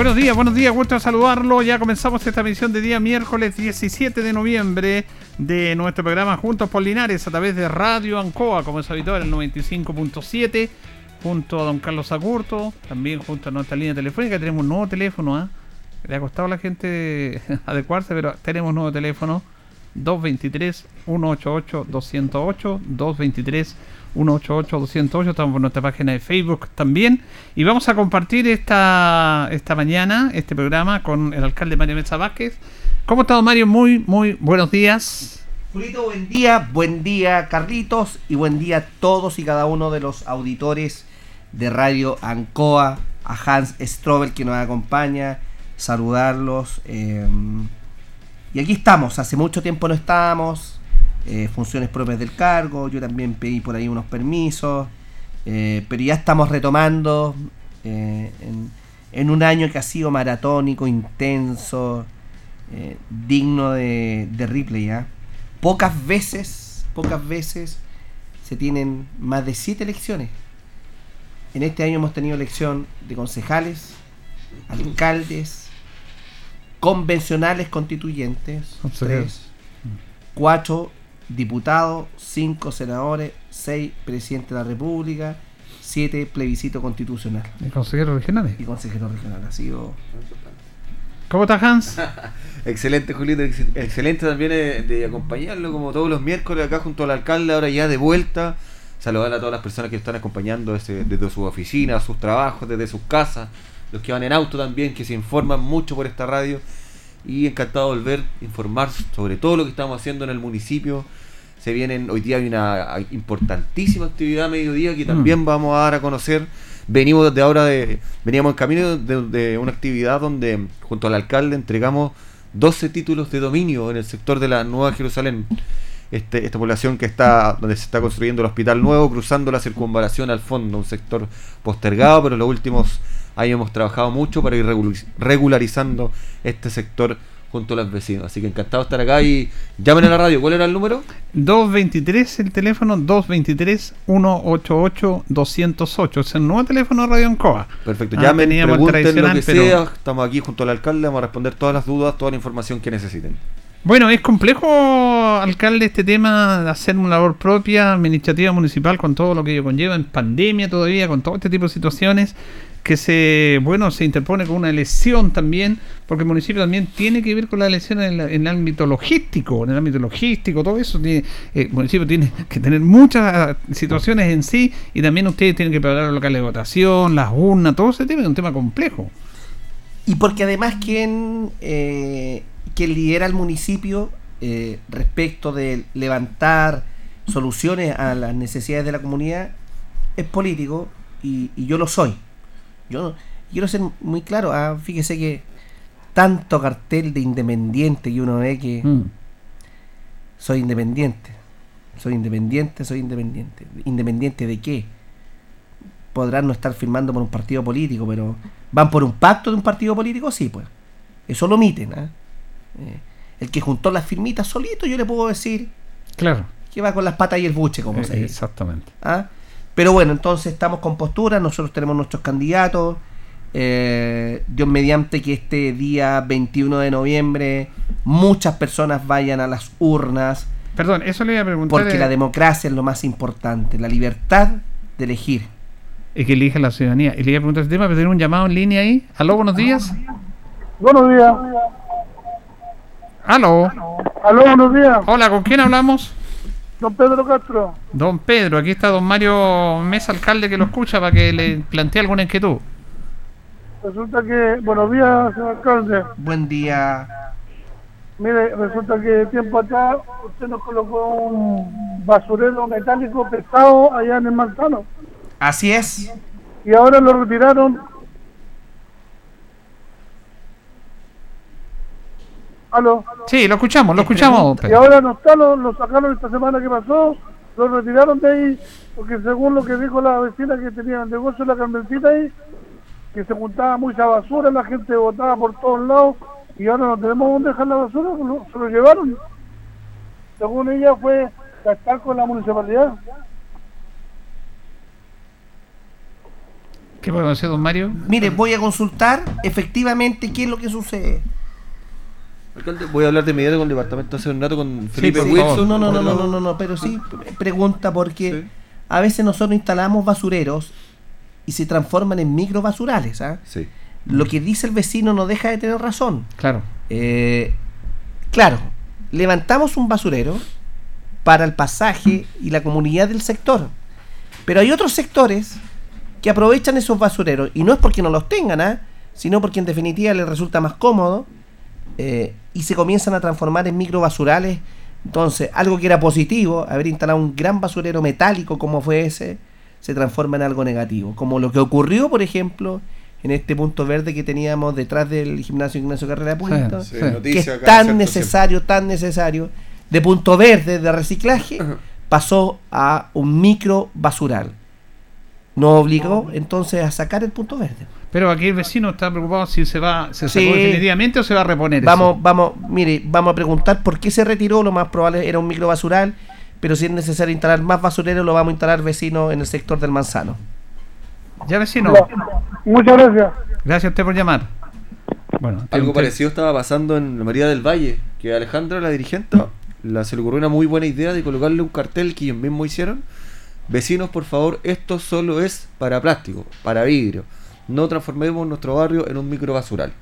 Buenos días, buenos días, gusto saludarlo. Ya comenzamos esta emisión de día miércoles 17 de noviembre de nuestro programa Juntos por Linares a través de Radio Ancoa, como es habitual, el 95.7, junto a don Carlos Agurto, también junto a nuestra línea telefónica. Tenemos un nuevo teléfono, ¿ah? Le ha costado a la gente adecuarse, pero tenemos un nuevo teléfono 223 188 208 223 188-208, estamos por nuestra página de Facebook también. Y vamos a compartir esta, esta mañana este programa con el alcalde Mario Mesa Vázquez. ¿Cómo está, Mario? Muy, muy buenos días. Julito, buen día, buen día, Carlitos, y buen día a todos y cada uno de los auditores de Radio Ancoa, a Hans Strobel que nos acompaña, saludarlos. Eh, y aquí estamos, hace mucho tiempo no estábamos, eh, funciones propias del cargo, yo también pedí por ahí unos permisos, eh, pero ya estamos retomando eh, en, un año que ha sido maratónico, intenso, digno de, de Ripley. ¿ya? Pocas veces, pocas veces se tienen más de siete elecciones. En este año hemos tenido elección de concejales, alcaldes, convencionales constituyentes, tres, cuatro diputados, 5 senadores, 6 presidentes de la República, 7 plebiscito constitucional. ¿Y consejeros regionales? Y consejeros regionales. Ha sido. ¿Cómo está Hans? excelente, Julito. excelente también eh, de, acompañarlo como todos los miércoles acá junto al alcalde, ahora ya de vuelta. Saludar a todas las personas que están acompañando desde, desde sus oficinas, sus trabajos, desde sus casas, los que van en auto también, que se informan mucho por esta radio. Y encantado de volver a informar sobre todo lo que estamos haciendo en el municipio se vienen, hoy día hay una importantísima actividad a mediodía que también mm. vamos a dar a conocer. Venimos desde ahora de, veníamos en camino de, una actividad donde junto al alcalde entregamos 12 títulos de dominio en el sector de la Nueva Jerusalén. Este, esta población que está donde se está construyendo el hospital nuevo, cruzando la circunvalación al fondo, un sector postergado, pero en los últimos años hemos trabajado mucho para ir regularizando este sector junto a los vecinos. Así que encantado de estar acá y llamen a la radio. ¿Cuál era el número? 223, el teléfono 223-188-208. Es el nuevo teléfono de Radio Ancoa. Perfecto, ah, llamen, pregunten lo que sea. Estamos aquí junto al alcalde, vamos a responder todas las dudas, toda la información que necesiten. Bueno, es complejo, alcalde, este tema de hacer una labor propia, administrativa municipal, con todo lo que ello conlleva, en pandemia todavía, con todo este tipo de situaciones que se bueno se interpone con una elección también, porque el municipio también tiene que ver con la elección en, el ámbito logístico, en el ámbito logístico, todo eso. Tiene, eh, el municipio tiene que tener muchas situaciones en sí y también ustedes tienen que preparar los locales de votación, las urnas, todo ese tema es un tema complejo. Y porque además quien, eh, quien lidera el municipio eh, respecto de levantar soluciones a las necesidades de la comunidad es político y yo lo soy. Yo quiero ser muy claro, ah, fíjese que tanto cartel de independiente y uno ve que mm. soy independiente, soy independiente, soy independiente. ¿Independiente de qué? Podrán no estar firmando por un partido político, pero ¿van por un pacto de un partido político? Sí, pues. Eso lo omiten. ¿ah? Eh, el que juntó las firmitas solito, yo le puedo decir. Claro. Que va con las patas y el buche, como eh, se dice. Exactamente. ¿Ah? Pero bueno, entonces estamos con postura, nosotros tenemos nuestros candidatos. Eh, Dios mediante que este día 21 de noviembre muchas personas vayan a las urnas. Perdón, eso le iba a preguntar. Porque la democracia es lo más importante, la libertad de elegir. Y que elige la ciudadanía. Y le iba a preguntar ese tema, pero tiene un llamado en línea ahí. Aló, buenos días. Buenos días. Aló. Aló, buenos días. Hola, ¿con quién hablamos? Don Pedro Castro. Don Pedro, aquí está don Mario Mesa, alcalde, que lo escucha para que le plantee alguna inquietud. Resulta que, buenos días, señor alcalde. Buen día. Mire, resulta que tiempo atrás usted nos colocó un basurero metálico pesado allá en el Manzano. Así es. Y ahora lo retiraron Sí, lo escuchamos, lo escuchamos. Y ahora no está, lo, sacaron esta semana que pasó, lo retiraron de ahí, porque según lo que dijo la vecina que tenía el negocio la Carmencita ahí, que se juntaba mucha basura, la gente botaba por todos lados, y ahora no tenemos dónde dejar la basura, lo- se lo llevaron. Según ella fue gastar con la municipalidad. ¿Qué podemos hacer, don Mario? Mire, voy a consultar efectivamente qué es lo que sucede. Alcalde, voy a hablar de inmediato con el departamento hace un rato con Felipe Sí. Wilson. no, no, no, no, no, no, no, pero sí pregunta porque Sí. a veces nosotros instalamos basureros y se transforman en micro basurales. ¿ah? Sí. Lo que dice el vecino no deja de tener razón. Claro. Eh, claro, levantamos un basurero para el pasaje y la comunidad del sector. Pero hay otros sectores que aprovechan esos basureros y no es porque no los tengan, ¿ah? sino porque en definitiva les resulta más cómodo eh, y se comienzan a transformar en micro basurales. Entonces, algo que era positivo, haber instalado un gran basurero metálico como fue ese, se transforma en algo negativo. Como lo que ocurrió, por ejemplo, en este punto verde que teníamos detrás del gimnasio Ignacio Carrera Puerto, Sí, Sí, sí. noticia que es tan necesario, tan necesario, de punto verde de reciclaje, pasó a un micro basural. Nos obligó entonces a sacar el punto verde. Pero aquí el vecino está preocupado si se va, se sacó Sí. definitivamente o se va a reponer. Vamos, eso. vamos, mire, vamos a preguntar por qué se retiró, lo más probable era un micro basural, pero si es necesario instalar más basureros, lo vamos a instalar vecinos en el sector del manzano. Ya vecino, Muchas gracias. gracias a usted por llamar. Bueno, Algo usted- parecido estaba pasando en la María del Valle, que Alejandra, la dirigente, la, se le ocurrió una muy buena idea de colocarle un cartel que ellos mismos hicieron. Vecinos, por favor, esto solo es para plástico, para vidrio. No transformemos nuestro barrio en un micro basural.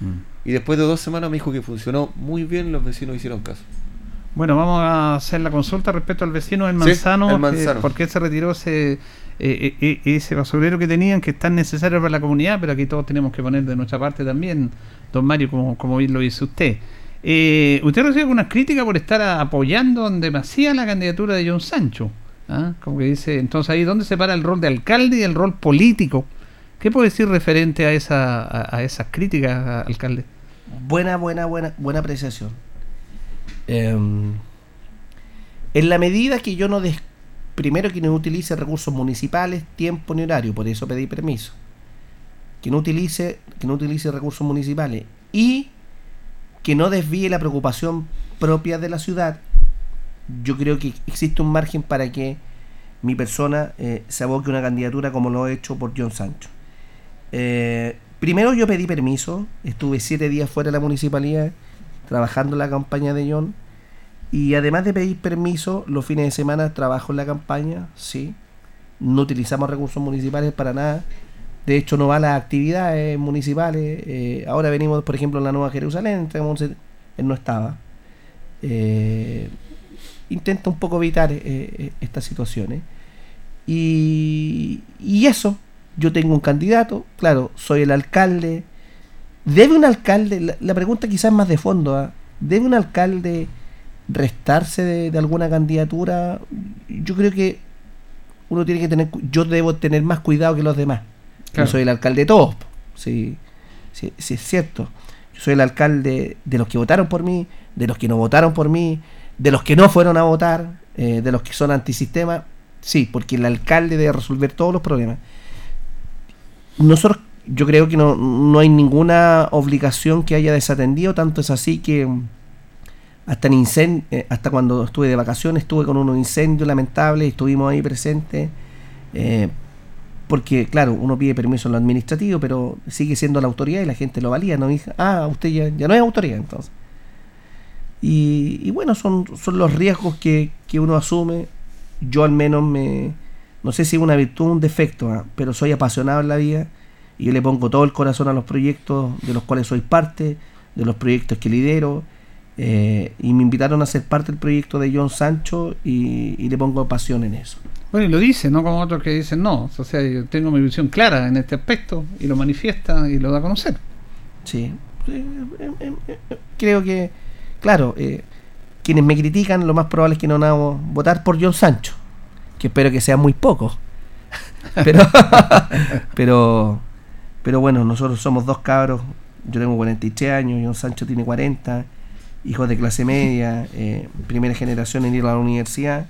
Mm. Y después de dos semanas me dijo que funcionó muy bien, los vecinos hicieron caso. Bueno, vamos a hacer la consulta respecto al vecino del Sí, Manzano. el que- Manzano. ¿Por qué se retiró ese, eh, eh, ese basurero que tenían, que es tan necesario para la comunidad? Pero aquí todos tenemos que poner de nuestra parte también, don Mario, como, como bien lo dice usted. Eh, usted recibe algunas críticas por estar apoyando en demasía la candidatura de John Sancho. ¿ah? Como que dice, entonces ahí, ¿dónde se para el rol de alcalde y el rol político? ¿Qué puede decir referente a, esa, a, esas críticas, alcalde? Buena, buena, buena, buena apreciación. Em, en la medida que yo no des, primero que no utilice recursos municipales, tiempo ni horario, por eso pedí permiso. Que no utilice, que no utilice recursos municipales y que no desvíe la preocupación propia de la ciudad. Yo creo que existe un margen para que mi persona eh, se aboque una candidatura como lo he hecho por John Sancho. Eh, primero yo pedí permiso, estuve siete días fuera de la municipalidad trabajando en la campaña de John y además de pedir permiso, los fines de semana trabajo en la campaña, sí, no utilizamos recursos municipales para nada, de hecho no va a las actividades municipales, eh, ahora venimos por ejemplo en la Nueva Jerusalén, él no estaba. Eh, intento un poco evitar eh, estas situaciones. Y, y eso, yo tengo un candidato, claro, soy el alcalde. ¿Debe un alcalde, la, la pregunta quizás más de fondo, ¿ah? ¿debe un alcalde restarse de, de alguna candidatura? Yo creo que uno tiene que tener, yo debo tener más cuidado que los demás. Claro. Yo soy el alcalde de todos, sí, sí, sí es cierto. Yo soy el alcalde de los que votaron por mí, de los que no votaron por mí, de los que no fueron a votar, eh, de los que son antisistema. Sí, porque el alcalde debe resolver todos los problemas. Nosotros, yo creo que no, no hay ninguna obligación que haya desatendido, tanto es así que mm, hasta, en incen- eh, hasta cuando estuve de vacaciones estuve con unos incendios lamentables, estuvimos ahí presentes, eh, porque claro, uno pide permiso en lo administrativo, pero sigue siendo la autoridad y la gente lo valía, no dice, ah, usted ya, ya no es autoridad entonces. Y, y bueno, son, son los riesgos que, que uno asume. Yo al menos me, no sé si es una virtud o un defecto, ¿ah? pero soy apasionado en la vida y yo le pongo todo el corazón a los proyectos de los cuales soy parte, de los proyectos que lidero. eh, y me invitaron a ser parte del proyecto de John Sancho y, y le pongo pasión en eso. Bueno, y lo dice, no como otros que dicen no. O sea, yo tengo mi visión clara en este aspecto y lo manifiesta y lo da a conocer. Sí, eh, eh, creo que, claro, eh, quienes me critican, lo más probable es que no van a votar por John Sancho, que espero que sean muy pocos. pero, pero, pero bueno, nosotros somos dos cabros, yo tengo 43 años, John Sancho tiene 40, hijos de clase media, eh, primera generación en ir a la universidad,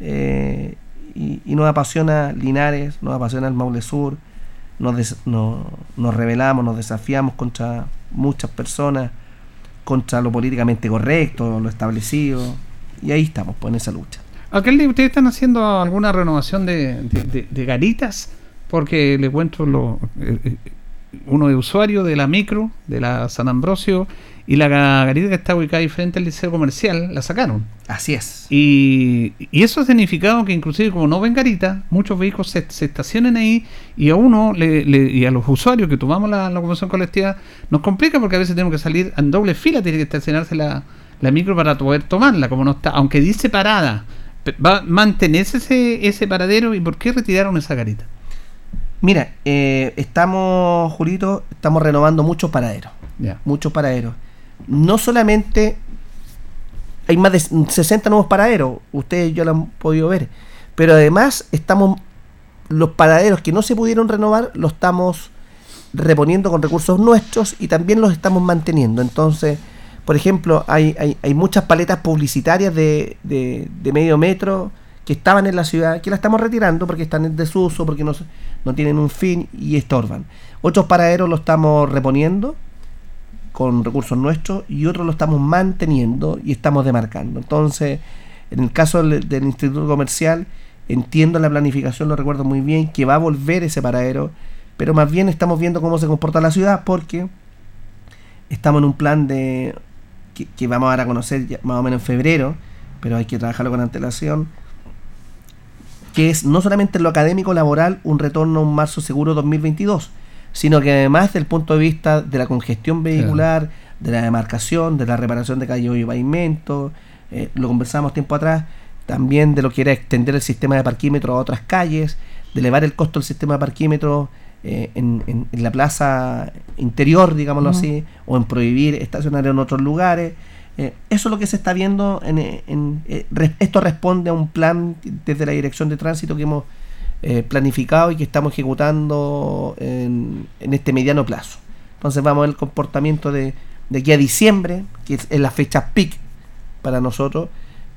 eh, y, y nos apasiona Linares, nos apasiona el Maule Sur, nos, des- no- nos rebelamos, nos desafiamos contra muchas personas, contra lo políticamente correcto, lo establecido, y ahí estamos, pues en esa lucha. Alcalde, ¿ustedes están haciendo alguna renovación de, de- de- de garitas? Porque le cuento lo, eh, eh, uno de usuario de la micro, de la San Ambrosio, y la ga- garita que está ubicada ahí frente al liceo comercial, la sacaron. Así es. Y, y eso ha significado que inclusive como no ven garita, muchos vehículos se, se estacionan ahí y a uno le- le- y a los usuarios que tomamos la locomoción colectiva nos complica porque a veces tenemos que salir en doble fila, tiene que estacionarse la, la micro para poder tomarla, como no está, aunque dice parada. ¿Va a mantenerse ese, ese paradero y por qué retiraron esa garita? Mira, eh, estamos, Julito, estamos renovando muchos paraderos. Muchos paraderos. No solamente hay más de 60 nuevos paraderos, ustedes ya lo han podido ver, pero además estamos los paraderos que no se pudieron renovar los estamos reponiendo con recursos nuestros y también los estamos manteniendo. Entonces, por ejemplo, hay, hay, hay muchas paletas publicitarias de, de, medio metro que estaban en la ciudad, que las estamos retirando porque están en desuso, porque no, no tienen un fin y estorban. Otros paraderos los estamos reponiendo con recursos nuestros y otros lo estamos manteniendo y estamos demarcando. Entonces, en el caso del Instituto Comercial, entiendo la planificación, lo recuerdo muy bien, que va a volver ese paradero, pero más bien estamos viendo cómo se comporta la ciudad porque estamos en un plan de que, que vamos a dar a conocer ya más o menos en febrero, pero hay que trabajarlo con antelación, que es no solamente en lo académico laboral un retorno a un marzo seguro 2022, sino que además desde el punto de vista de la congestión vehicular, de la demarcación, de la reparación de calles y pavimento, eh, lo conversamos tiempo atrás, también de lo que era extender el sistema de parquímetro a otras calles, de elevar el costo del sistema de parquímetro eh, en, en- en la plaza interior, digámoslo así, o en prohibir estacionar en otros lugares. Eh, eso es lo que se está viendo. En, en- eh, esto responde a un plan desde la Dirección de Tránsito que hemos planificado y que estamos ejecutando en, en este mediano plazo. Entonces vamos a ver el comportamiento de, de aquí a diciembre, que es, es la fecha peak para nosotros,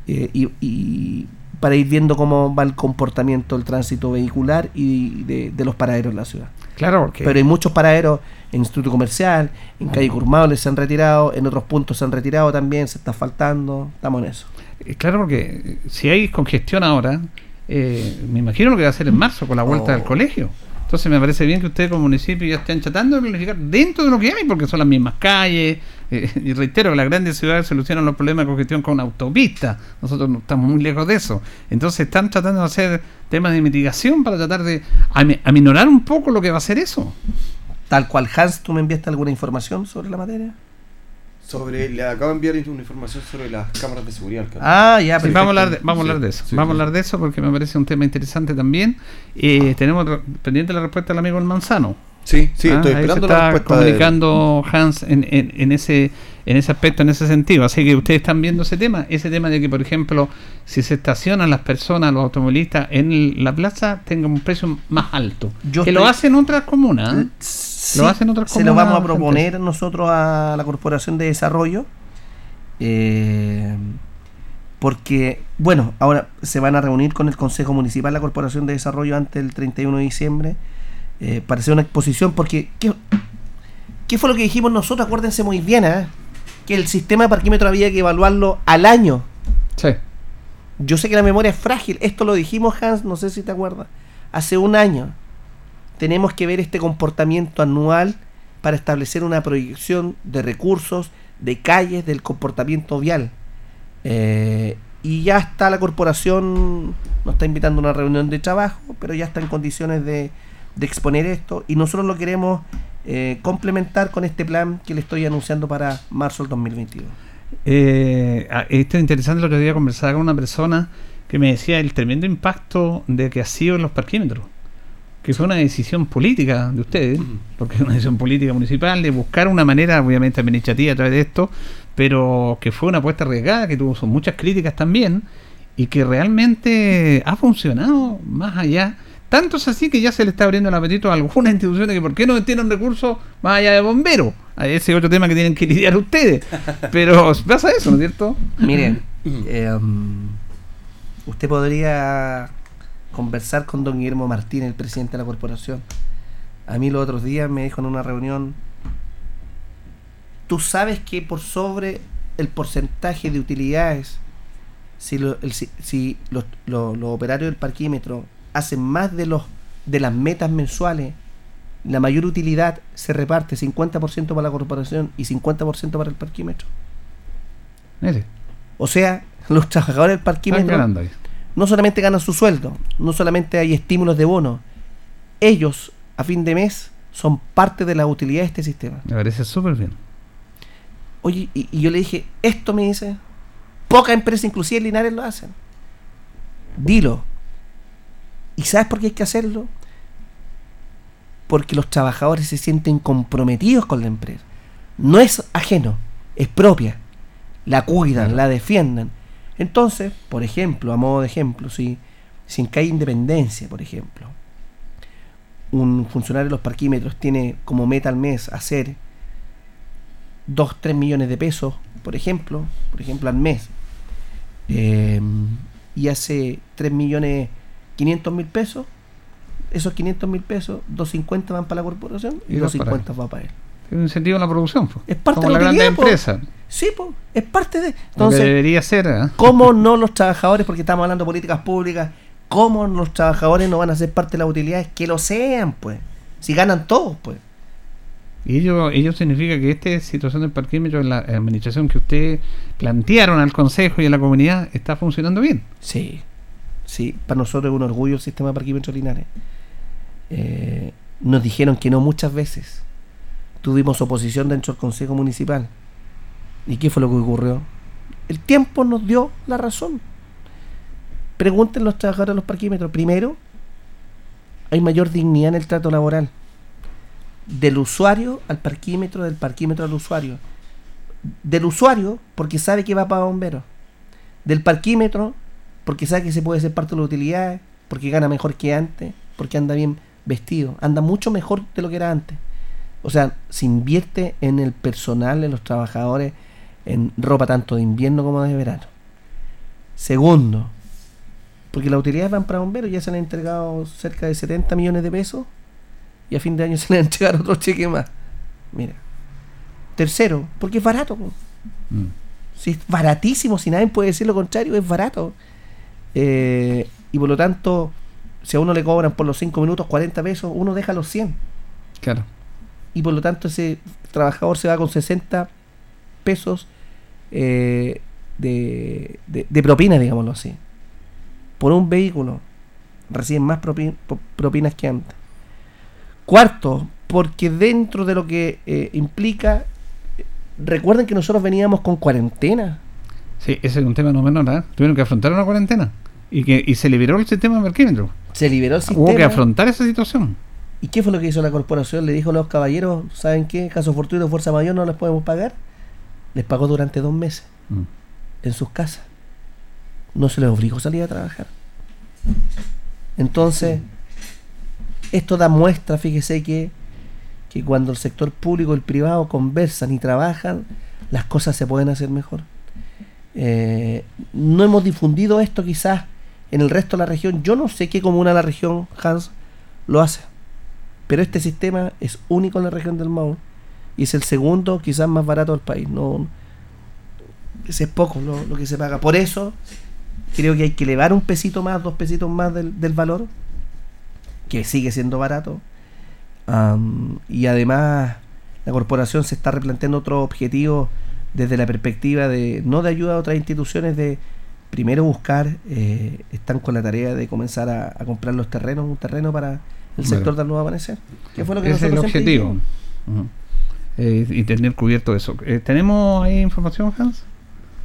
y, y para ir viendo cómo va el comportamiento del tránsito vehicular y de, de los paraderos en la ciudad. Claro, porque Pero hay muchos paraderos en Instituto Comercial, en Calle Curmable se han retirado, en otros puntos se han retirado también, se está faltando, estamos en eso. Eh, Claro, porque eh, si hay congestión ahora, eh, me imagino lo que va a hacer en marzo con la vuelta Oh. del colegio. Entonces me parece bien que ustedes como municipio ya estén tratando de planificar dentro de lo que hay, porque son las mismas calles. Eh, y reitero, las grandes ciudades solucionan los problemas de congestión con autopista. Nosotros no estamos muy lejos de eso. Entonces están tratando de hacer temas de mitigación para tratar de ami- aminorar un poco lo que va a ser eso. Tal cual, Hans, ¿tú me enviaste alguna información sobre la materia? Sobre, le acabo de enviar una información sobre las cámaras de seguridad. alcalde. Ah, ya, Sí, vamos a hablar de, vamos a Sí, hablar de eso. sí, vamos a hablar de eso porque me parece un tema interesante también. Eh, tenemos pendiente la respuesta del amigo el Manzano. Sí, sí, Ah, estoy ahí esperando se la está de- comunicando Hans en, en- en ese en ese aspecto, en ese sentido. Así que ustedes están viendo ese tema, ese tema de que, por ejemplo, si se estacionan las personas, los automovilistas en el- la plaza, tengan un precio más alto. Yo que lo hacen otras comunas. ¿eh? Sí, Lo hacen otras se lo comunas, vamos a gente. proponer nosotros a la Corporación de Desarrollo. eh, porque, bueno, ahora se van a reunir con el Consejo Municipal, la Corporación de Desarrollo, antes del 31 de diciembre, eh, para hacer una exposición, porque, ¿qué, qué fue lo que dijimos nosotros? Acuérdense muy bien, ¿ah? que el sistema de parquímetro había que evaluarlo al año. Sí. Yo sé que la memoria es frágil, esto lo dijimos, Hans, no sé si te acuerdas, hace un año. Tenemos que ver este comportamiento anual para establecer una proyección de recursos, de calles, del comportamiento vial. Eh, y ya está la corporación, nos está invitando a una reunión de trabajo, pero ya está en condiciones de, de exponer esto y nosotros lo queremos eh, complementar con este plan que le estoy anunciando para marzo del 2022. Eh, ah, esto es interesante. El otro día conversaba con una persona que me decía el tremendo impacto de que ha sido en los parquímetros. Que fue una decisión política de ustedes, porque es una decisión política municipal, de buscar una manera, obviamente administrativa a través de esto, pero que fue una apuesta arriesgada, que tuvo son muchas críticas también, y que realmente ha funcionado más allá. Tanto es así que ya se le está abriendo el apetito a algunas instituciones que por qué no tienen recursos más allá de bomberos. Ese es otro tema que tienen que lidiar ustedes. Pero pasa eso, ¿no es cierto? Miren, eh, usted podría conversar con don Guillermo Martínez, el presidente de la corporación. A mí los otros días me dijo en una reunión, tú sabes que por sobre el porcentaje de utilidades, si, lo- el- si- los operarios del parquímetro hacen más de, los, de las metas mensuales, la mayor utilidad se reparte 50% para la corporación y 50% para el parquímetro. Mire, O sea, los trabajadores del parquímetro no solamente ganan su sueldo, no solamente hay estímulos de bono, ellos a fin de mes son parte de la utilidad de este sistema. Me parece súper bien. Oye, y, y yo le dije, esto me dice, poca empresa, inclusive Linares lo hacen. Dilo. ¿Y sabes por qué hay que hacerlo? Porque los trabajadores se sienten comprometidos con la empresa. No es ajeno, es propia. La cuidan, la defienden. Entonces, por ejemplo, a modo de ejemplo, si, si en calle Independencia, por ejemplo, un funcionario de los parquímetros tiene como meta al mes hacer 2, 3 millones de pesos, por ejemplo, por ejemplo al mes, eh, y hace 3 millones 500 mil pesos, esos 500 mil pesos, 250 van para la corporación y, Y dos 250 va para él. Tiene un incentivo en la producción. po. Es parte Como de la po. empresa. Sí, pues, es parte de... Entonces, debería ser. ¿eh? ¿cómo no los trabajadores, porque estamos hablando de políticas públicas, cómo los trabajadores no van a ser parte de las utilidades? Que lo sean, pues. Si ganan todos, pues. Y ello, ello significa que esta situación del parquímetro en la administración que ustedes plantearon al Consejo y a la comunidad está funcionando bien. Sí, sí, para nosotros es un orgullo el sistema de parquímetros Linares. Eh, nos dijeron que no muchas veces. Tuvimos oposición dentro del Consejo Municipal. ¿Y qué fue lo que ocurrió? El tiempo nos dio la razón. Pregunten los trabajadores de los parquímetros. Primero, hay mayor dignidad en el trato laboral. Del usuario al parquímetro, del parquímetro al usuario. Del usuario, porque sabe que va para bomberos. Del parquímetro, porque sabe que se puede ser parte de las utilidades, porque gana mejor que antes, porque anda bien vestido, anda mucho mejor de lo que era antes. O sea, se invierte en el personal, en los trabajadores, en ropa tanto de invierno como de verano. Segundo, porque las utilidades van para bomberos, ya se le han entregado cerca de 70 millones de pesos y a fin de año se le han entregado otro cheque más. Mira. Tercero, porque es barato. Mm. Si es baratísimo, si nadie puede decir lo contrario, es barato. Eh, y por lo tanto, si a uno le cobran por los 5 minutos 40 pesos, uno deja los 100. Claro. Y por lo tanto, ese trabajador se va con 60 pesos eh, de, de- de propina, digámoslo así. Por un vehículo. Reciben más propi- propinas que antes. Cuarto, porque dentro de lo que eh, implica, recuerden que nosotros veníamos con cuarentena. Sí, ese es un tema no menor. ¿eh? Tuvieron que afrontar una cuarentena. Y, que, y se liberó el sistema de parquímetro. Se liberó el Hubo que sistema. afrontar esa situación. ¿Y qué fue lo que hizo la corporación? Le dijo a los caballeros, ¿saben qué? Caso fortuito, fuerza mayor, no les podemos pagar. Les pagó durante dos meses Mm. en sus casas. No se les obligó a salir a trabajar. Entonces, esto da muestra, fíjese que, que cuando el sector público y el privado conversan y trabajan, las cosas se pueden hacer mejor. Eh, no hemos difundido esto quizás en el resto de la región. Yo no sé qué comuna de la región, Hans, lo hace. Pero este sistema es único en la región del Maule y es el segundo, quizás más barato del país. No, es poco lo, que se paga. Por eso creo que hay que elevar un pesito más, dos pesitos más del, del valor, que sigue siendo barato. Y además la corporación se está replanteando otro objetivo desde la perspectiva de no de ayuda a otras instituciones, de primero buscar, eh, están con la tarea de comenzar a, a comprar los terrenos, un terreno para el Bueno. sector del nuevo amanecer. Que fue lo que Ese es el objetivo. Eh, y tener cubierto eso. Eh, ¿Tenemos ahí información, Hans?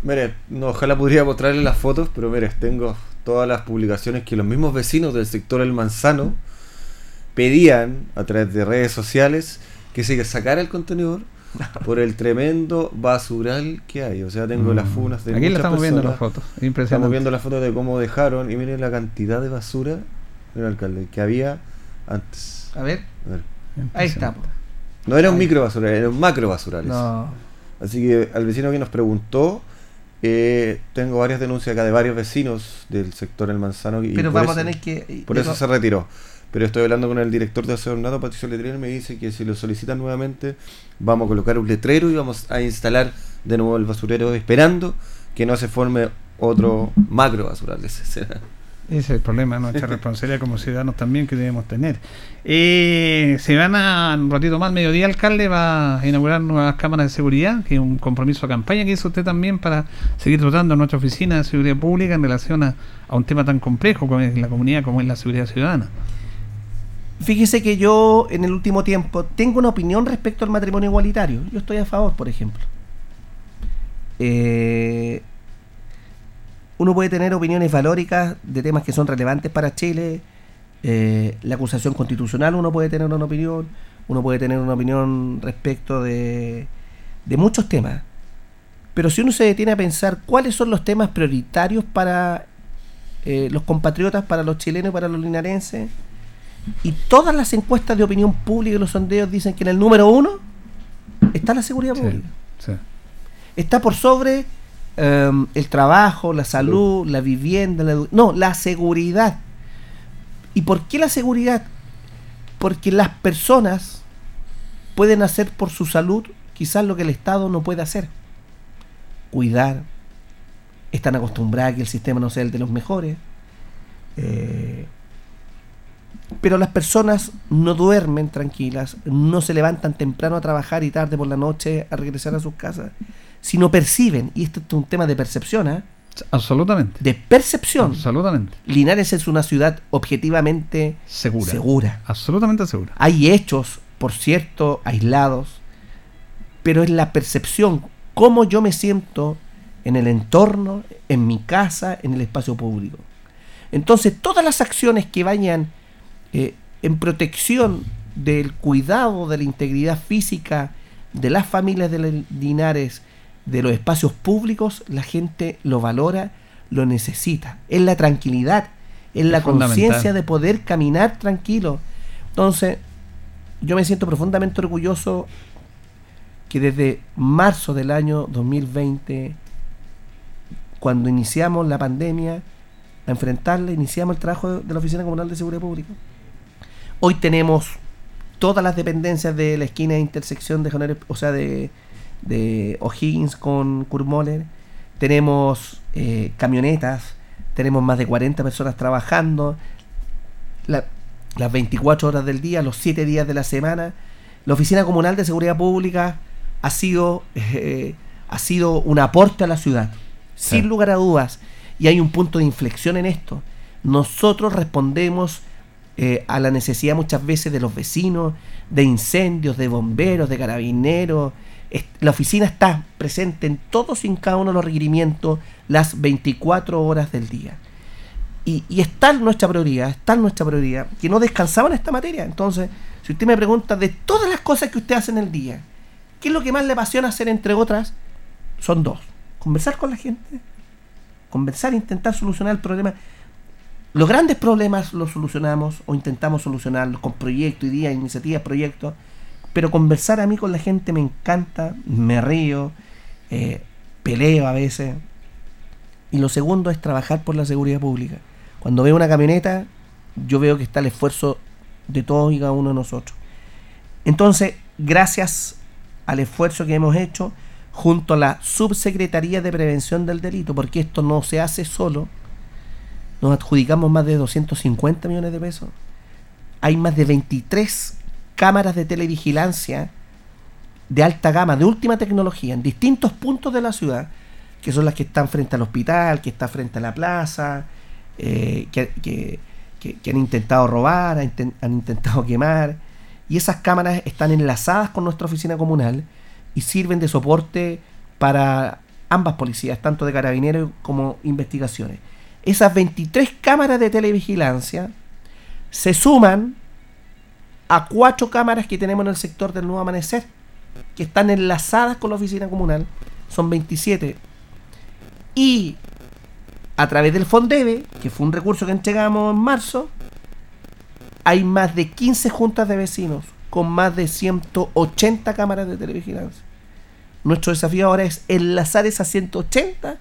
Mire, no, ojalá pudiera mostrarle las fotos, pero mire, tengo todas las publicaciones que los mismos vecinos del sector El Manzano pedían a través de redes sociales que se sacara el contenedor por el tremendo basural que hay. O sea, tengo las funas de Mm. Aquí la estamos viendo las fotos. Impresionante. Estamos viendo las fotos de cómo dejaron y miren la cantidad de basura, el alcalde, que había antes. A ver, A ver. ahí está. No era un micro basural, era un macro basural. No. Así que al vecino que nos preguntó, Eh, tengo varias denuncias acá de varios vecinos del sector El Manzano. Y Pero vamos eso- a tener que... Por eso se retiró. Pero estoy hablando con el director de Aseo Ornato, Patricio Letrero, y me dice que si lo solicitan nuevamente, vamos a colocar un letrero y vamos a instalar de nuevo el basurero, esperando que no se forme otro macro basural. Ese es el problema, nuestra responsabilidad como ciudadanos también que debemos tener. Eh, se van a, un ratito más, mediodía, alcalde va a inaugurar nuevas cámaras de seguridad, que es un compromiso de campaña que hizo usted también para seguir dotando a nuestra oficina de seguridad pública en relación a, a un tema tan complejo como es la comunidad, como es la seguridad ciudadana. Fíjese que yo en el último tiempo tengo una opinión respecto al matrimonio igualitario. Yo estoy a favor, por ejemplo. Eh, uno puede tener opiniones valóricas de temas que son relevantes para Chile. Eh, la acusación constitucional uno puede tener una opinión. Uno puede tener una opinión respecto de, de muchos temas. Pero si uno se detiene a pensar cuáles son los temas prioritarios para eh, los compatriotas, para los chilenos para los linarenses, y todas las encuestas de opinión pública y los sondeos dicen que en el número uno está la seguridad pública. sí. Está por sobre em, el trabajo, la salud, la vivienda, la no, la seguridad. ¿Y por qué la seguridad? Porque las personas pueden hacer por su salud quizás lo que el Estado no puede hacer. Cuidar. Están acostumbradas a que el sistema no sea el de los mejores. Eh, pero las personas no duermen tranquilas, no se levantan temprano a trabajar y tarde por la noche a regresar a sus casas, sino perciben, y esto es un tema de percepción, ¿ah? Absolutamente. de percepción. Absolutamente. Linares es una ciudad objetivamente Segura. segura. Absolutamente segura. Hay hechos, por cierto, aislados, pero es la percepción, cómo yo me siento en el entorno, en mi casa, en el espacio público. Entonces, todas las acciones que vayan eh, en protección del cuidado de la integridad física de las familias de los Linares, de los espacios públicos, la gente lo valora, lo necesita. Es la tranquilidad, es la conciencia de poder caminar tranquilo. Entonces, yo me siento profundamente orgulloso que desde marzo del año 2020, cuando iniciamos la pandemia, a enfrentarla, iniciamos el trabajo de la Oficina Comunal de Seguridad Pública. Hoy tenemos todas las dependencias de la esquina de intersección de Jonero- o sea, de, de O'Higgins con Kurmoller. Tenemos eh, camionetas, tenemos más de 40 personas trabajando. La- las 24 horas del día, los 7 días de la semana. La Oficina Comunal de Seguridad Pública ha sido, eh, ha sido un aporte a la ciudad, Sí. sin lugar a dudas. Y hay un punto de inflexión en esto. Nosotros respondemos eh, a la necesidad muchas veces de los vecinos, de incendios, de bomberos, de carabineros. La oficina está presente en todos y en cada uno de los requerimientos las 24 horas del día. Y, y está nuestra prioridad, está nuestra prioridad, que no descansaba en esta materia. Entonces, si usted me pregunta de todas las cosas que usted hace en el día, ¿qué es lo que más le apasiona hacer entre otras? Son dos. Conversar con la gente, conversar, intentar solucionar el problema. Los grandes problemas los solucionamos o intentamos solucionarlos con proyectos, ideas, iniciativas, proyectos. Pero conversar a mí con la gente me encanta, me río, eh, peleo a veces. Y lo segundo es trabajar por la seguridad pública. Cuando veo una camioneta, yo veo que está el esfuerzo de todos y cada uno de nosotros. Entonces, gracias al esfuerzo que hemos hecho junto a la Subsecretaría de Prevención del Delito, porque esto no se hace solo, nos adjudicamos más de 250 millones de pesos. Hay más de 23 cámaras de televigilancia de alta gama, de última tecnología, en distintos puntos de la ciudad, que son las que están frente al hospital, que está frente a la plaza, eh, que, han intentado robar, han, han intentado quemar. Y esas cámaras están enlazadas con nuestra oficina comunal y sirven de soporte para ambas policías, tanto de carabineros como investigaciones. Esas 23 cámaras de televigilancia se suman a cuatro cámaras que tenemos en el sector del Nuevo Amanecer, que están enlazadas con la oficina comunal. Son 27. Y a través del Fondebe, que fue un recurso que entregamos en marzo, hay más de 15 juntas de vecinos con más de 180 cámaras de televigilancia. Nuestro desafío ahora es enlazar esas 180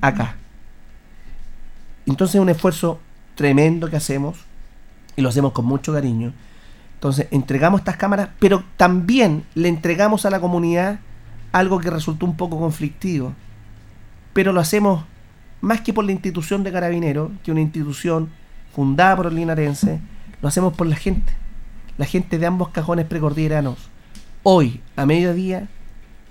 acá. Entonces es un esfuerzo tremendo que hacemos y lo hacemos con mucho cariño. Entonces entregamos estas cámaras, pero también le entregamos a la comunidad algo que resultó un poco conflictivo. Pero lo hacemos más que por la institución de carabineros, que una institución fundada por el linarense, lo hacemos por la gente. La gente de ambos cajones precordilleranos. Hoy, a mediodía,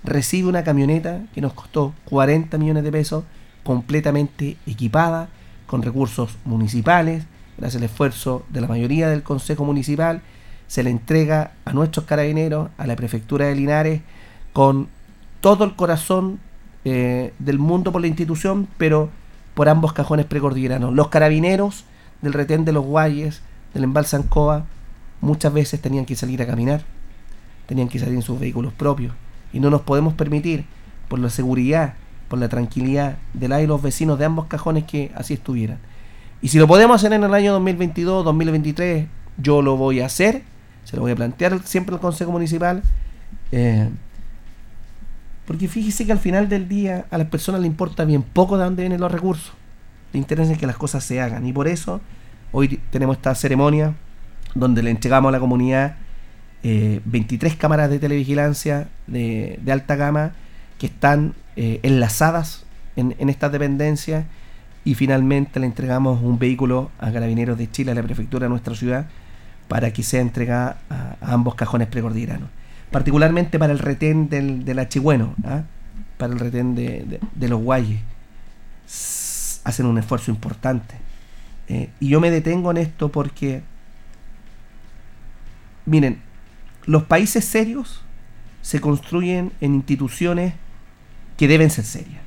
recibe una camioneta que nos costó 40 millones de pesos, completamente equipada, con recursos municipales, gracias al esfuerzo de la mayoría del Consejo Municipal, se le entrega a nuestros carabineros, a la Prefectura de Linares, con todo el corazón eh, del mundo por la institución, pero por ambos cajones precordilleranos. Los carabineros del retén de los Guayes, del embalse Ancoa, muchas veces tenían que salir a caminar, tenían que salir en sus vehículos propios, y no nos podemos permitir, por la seguridad, por la tranquilidad de la y los vecinos de ambos cajones, que así estuvieran. Y si lo podemos hacer en el año 2022, 2023, yo lo voy a hacer, se lo voy a plantear siempre al Consejo Municipal. Eh, porque fíjese que al final del día a las personas le importa bien poco de dónde vienen los recursos. Le interesa que las cosas se hagan. Y por eso hoy tenemos esta ceremonia donde le entregamos a la comunidad 23 eh, cámaras de televigilancia de, alta gama que están eh, enlazadas en, en estas dependencias y finalmente le entregamos un vehículo a Carabineros de Chile, a la prefectura de nuestra ciudad, para que sea entregada a, ambos cajones precordilleranos. Particularmente para el retén del, del Achigüeno, ¿ah? para el retén de, los Guayes. Hacen un esfuerzo importante. Eh, y yo me detengo en esto porque, miren, los países serios se construyen en instituciones que deben ser serias.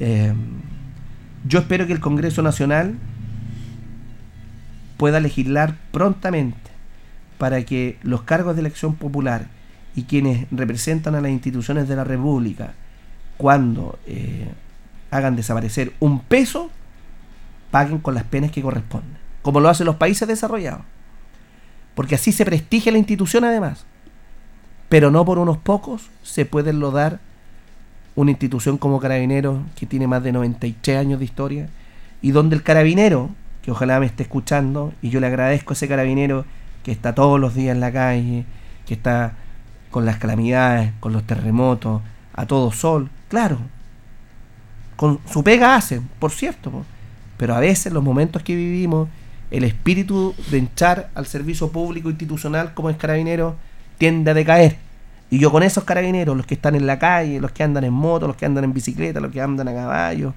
Eh, yo espero que el Congreso Nacional pueda legislar prontamente para que los cargos de elección popular y quienes representan a las instituciones de la República, cuando eh, hagan desaparecer un peso, paguen con las penas que corresponden, como lo hacen los países desarrollados. Porque así se prestigia la institución además. Pero no por unos pocos se puede enlodar una institución como Carabineros, que tiene más de 93 años de historia, y donde el carabinero que ojalá me esté escuchando y yo le agradezco a ese carabinero que está todos los días en la calle, que está con las calamidades, con los terremotos, a todo sol, claro, con su pega hace, por cierto, pero a veces los momentos que vivimos, el espíritu de echar al servicio público institucional como es carabinero tiende a decaer. Y yo con esos carabineros, los que están en la calle, los que andan en moto, los que andan en bicicleta, los que andan a caballo,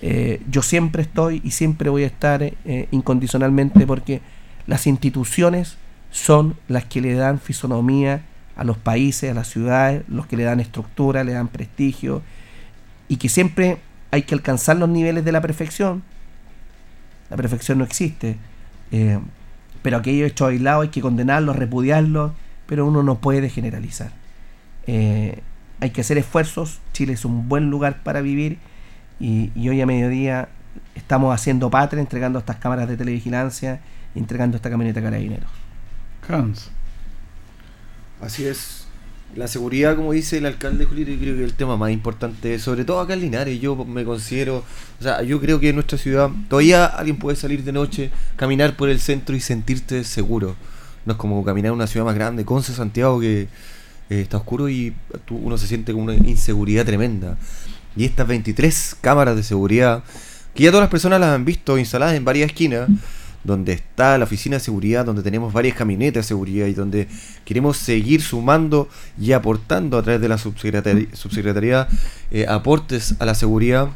eh, yo siempre estoy y siempre voy a estar eh, incondicionalmente porque las instituciones son las que le dan fisonomía a los países, a las ciudades, los que le dan estructura, le dan prestigio y que siempre hay que alcanzar los niveles de la perfección. La perfección no existe, eh, pero aquello hecho aislado hay que condenarlo, repudiarlo, pero uno no puede generalizar. Hay que hacer esfuerzos, Chile es un buen lugar para vivir y, hoy a mediodía estamos haciendo patria, entregando estas cámaras de televigilancia, entregando esta camioneta de carabineros. Hans. Así es. La seguridad, como dice el alcalde Julio, yo creo que es el tema más importante, sobre todo acá en Linares. Yo me considero, o sea, yo creo que en nuestra ciudad todavía alguien puede salir de noche, caminar por el centro y sentirte seguro. No es como caminar en una ciudad más grande, Conce, Santiago, que eh, está oscuro y uno se siente con una inseguridad tremenda. Y estas 23 cámaras de seguridad, que ya todas las personas las han visto instaladas en varias esquinas, donde está la oficina de seguridad, donde tenemos varias camionetas de seguridad y donde queremos seguir sumando y aportando a través de la subsecretaría, eh, aportes a la seguridad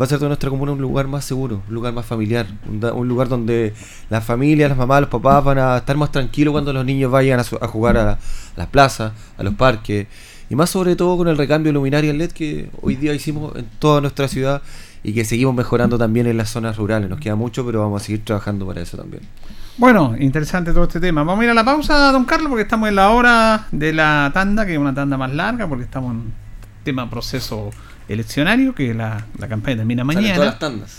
va a ser toda nuestra comuna un lugar más seguro, un lugar más familiar, un, lugar donde las familias, las mamás, los papás van a estar más tranquilos cuando los niños vayan a, jugar a, las plazas, a los parques, y más sobre todo con el recambio luminario LED que hoy día hicimos en toda nuestra ciudad y que seguimos mejorando también en las zonas rurales. Nos queda mucho, pero vamos a seguir trabajando para eso también. Bueno, interesante todo este tema. Vamos a ir a la pausa, don Carlos, porque estamos en la hora de la tanda, que es una tanda más larga, porque estamos en tema proceso eleccionario, que la, la campaña termina mañana. Todas las tandas.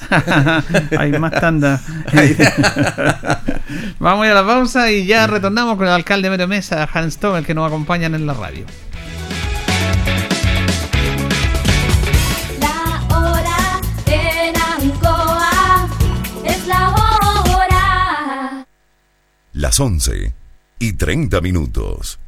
Hay más tandas. Vamos a ir a la pausa y ya retornamos con el alcalde de Mesa, Hans Tobel, que nos acompañan en la radio. Las 11 y 30 minutos.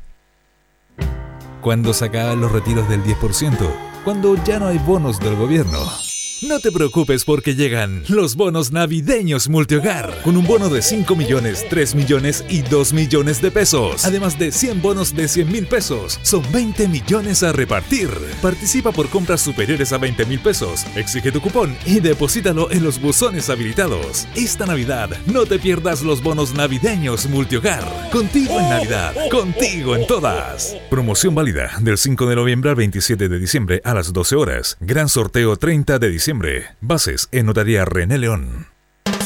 Cuando sacaban los retiros del 10%? Cuando ya no hay bonos del gobierno. No te preocupes porque llegan los bonos navideños multihogar, con un bono de 5 millones, 3 millones y 2 millones de pesos, además de 100 bonos de 100 mil pesos. Son 20 millones a repartir. Participa por compras superiores a 20 mil pesos, exige tu cupón y deposítalo en los buzones habilitados. Esta Navidad no te pierdas los bonos navideños multihogar. Contigo en Navidad, contigo en todas. Promoción válida del 5 de noviembre al 27 de diciembre a las 12 horas. Gran sorteo 30 de diciembre. Bases en Notaría René León.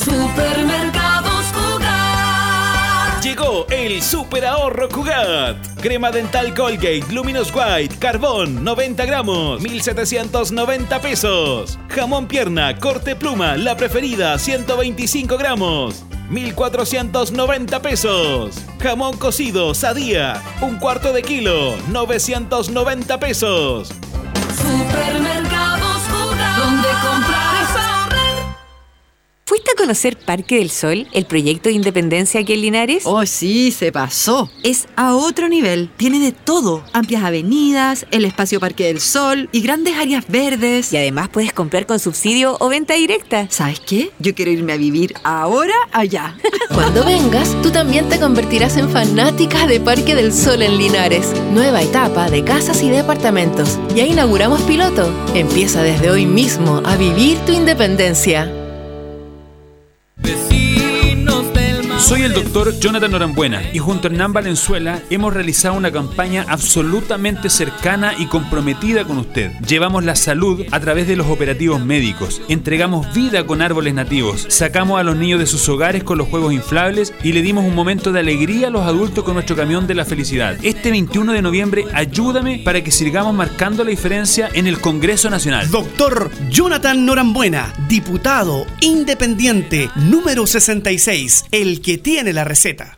Supermercados Jugar. Llegó el super ahorro Cugat. Crema dental Colgate Luminous White Carbón 90 gramos 1790 pesos. Jamón pierna corte pluma la preferida 125 gramos 1490 pesos. Jamón cocido Sadía un cuarto de kilo 990 pesos. Supermercados comprar es ahorrar. ¿Fuiste a conocer Parque del Sol, el proyecto de independencia aquí en Linares? Oh, sí, se pasó. Es a otro nivel. Tiene de todo. Amplias avenidas, el espacio Parque del Sol y grandes áreas verdes. Y además puedes comprar con subsidio o venta directa. ¿Sabes qué? Yo quiero irme a vivir ahora allá. Cuando vengas, tú también te convertirás en fanática de Parque del Sol en Linares. Nueva etapa de casas y departamentos. Ya inauguramos piloto. Empieza desde hoy mismo a vivir tu independencia. Bessie. Soy el doctor Jonathan Norambuena y junto a Hernán Valenzuela hemos realizado una campaña absolutamente cercana y comprometida con usted. Llevamos la salud a través de los operativos médicos, entregamos vida con árboles nativos, sacamos a los niños de sus hogares con los juegos inflables y le dimos un momento de alegría a los adultos con nuestro camión de la felicidad. Este 21 de noviembre ayúdame para que sigamos marcando la diferencia en el Congreso Nacional. Doctor Jonathan Norambuena, diputado independiente número 66, el que tiene la receta.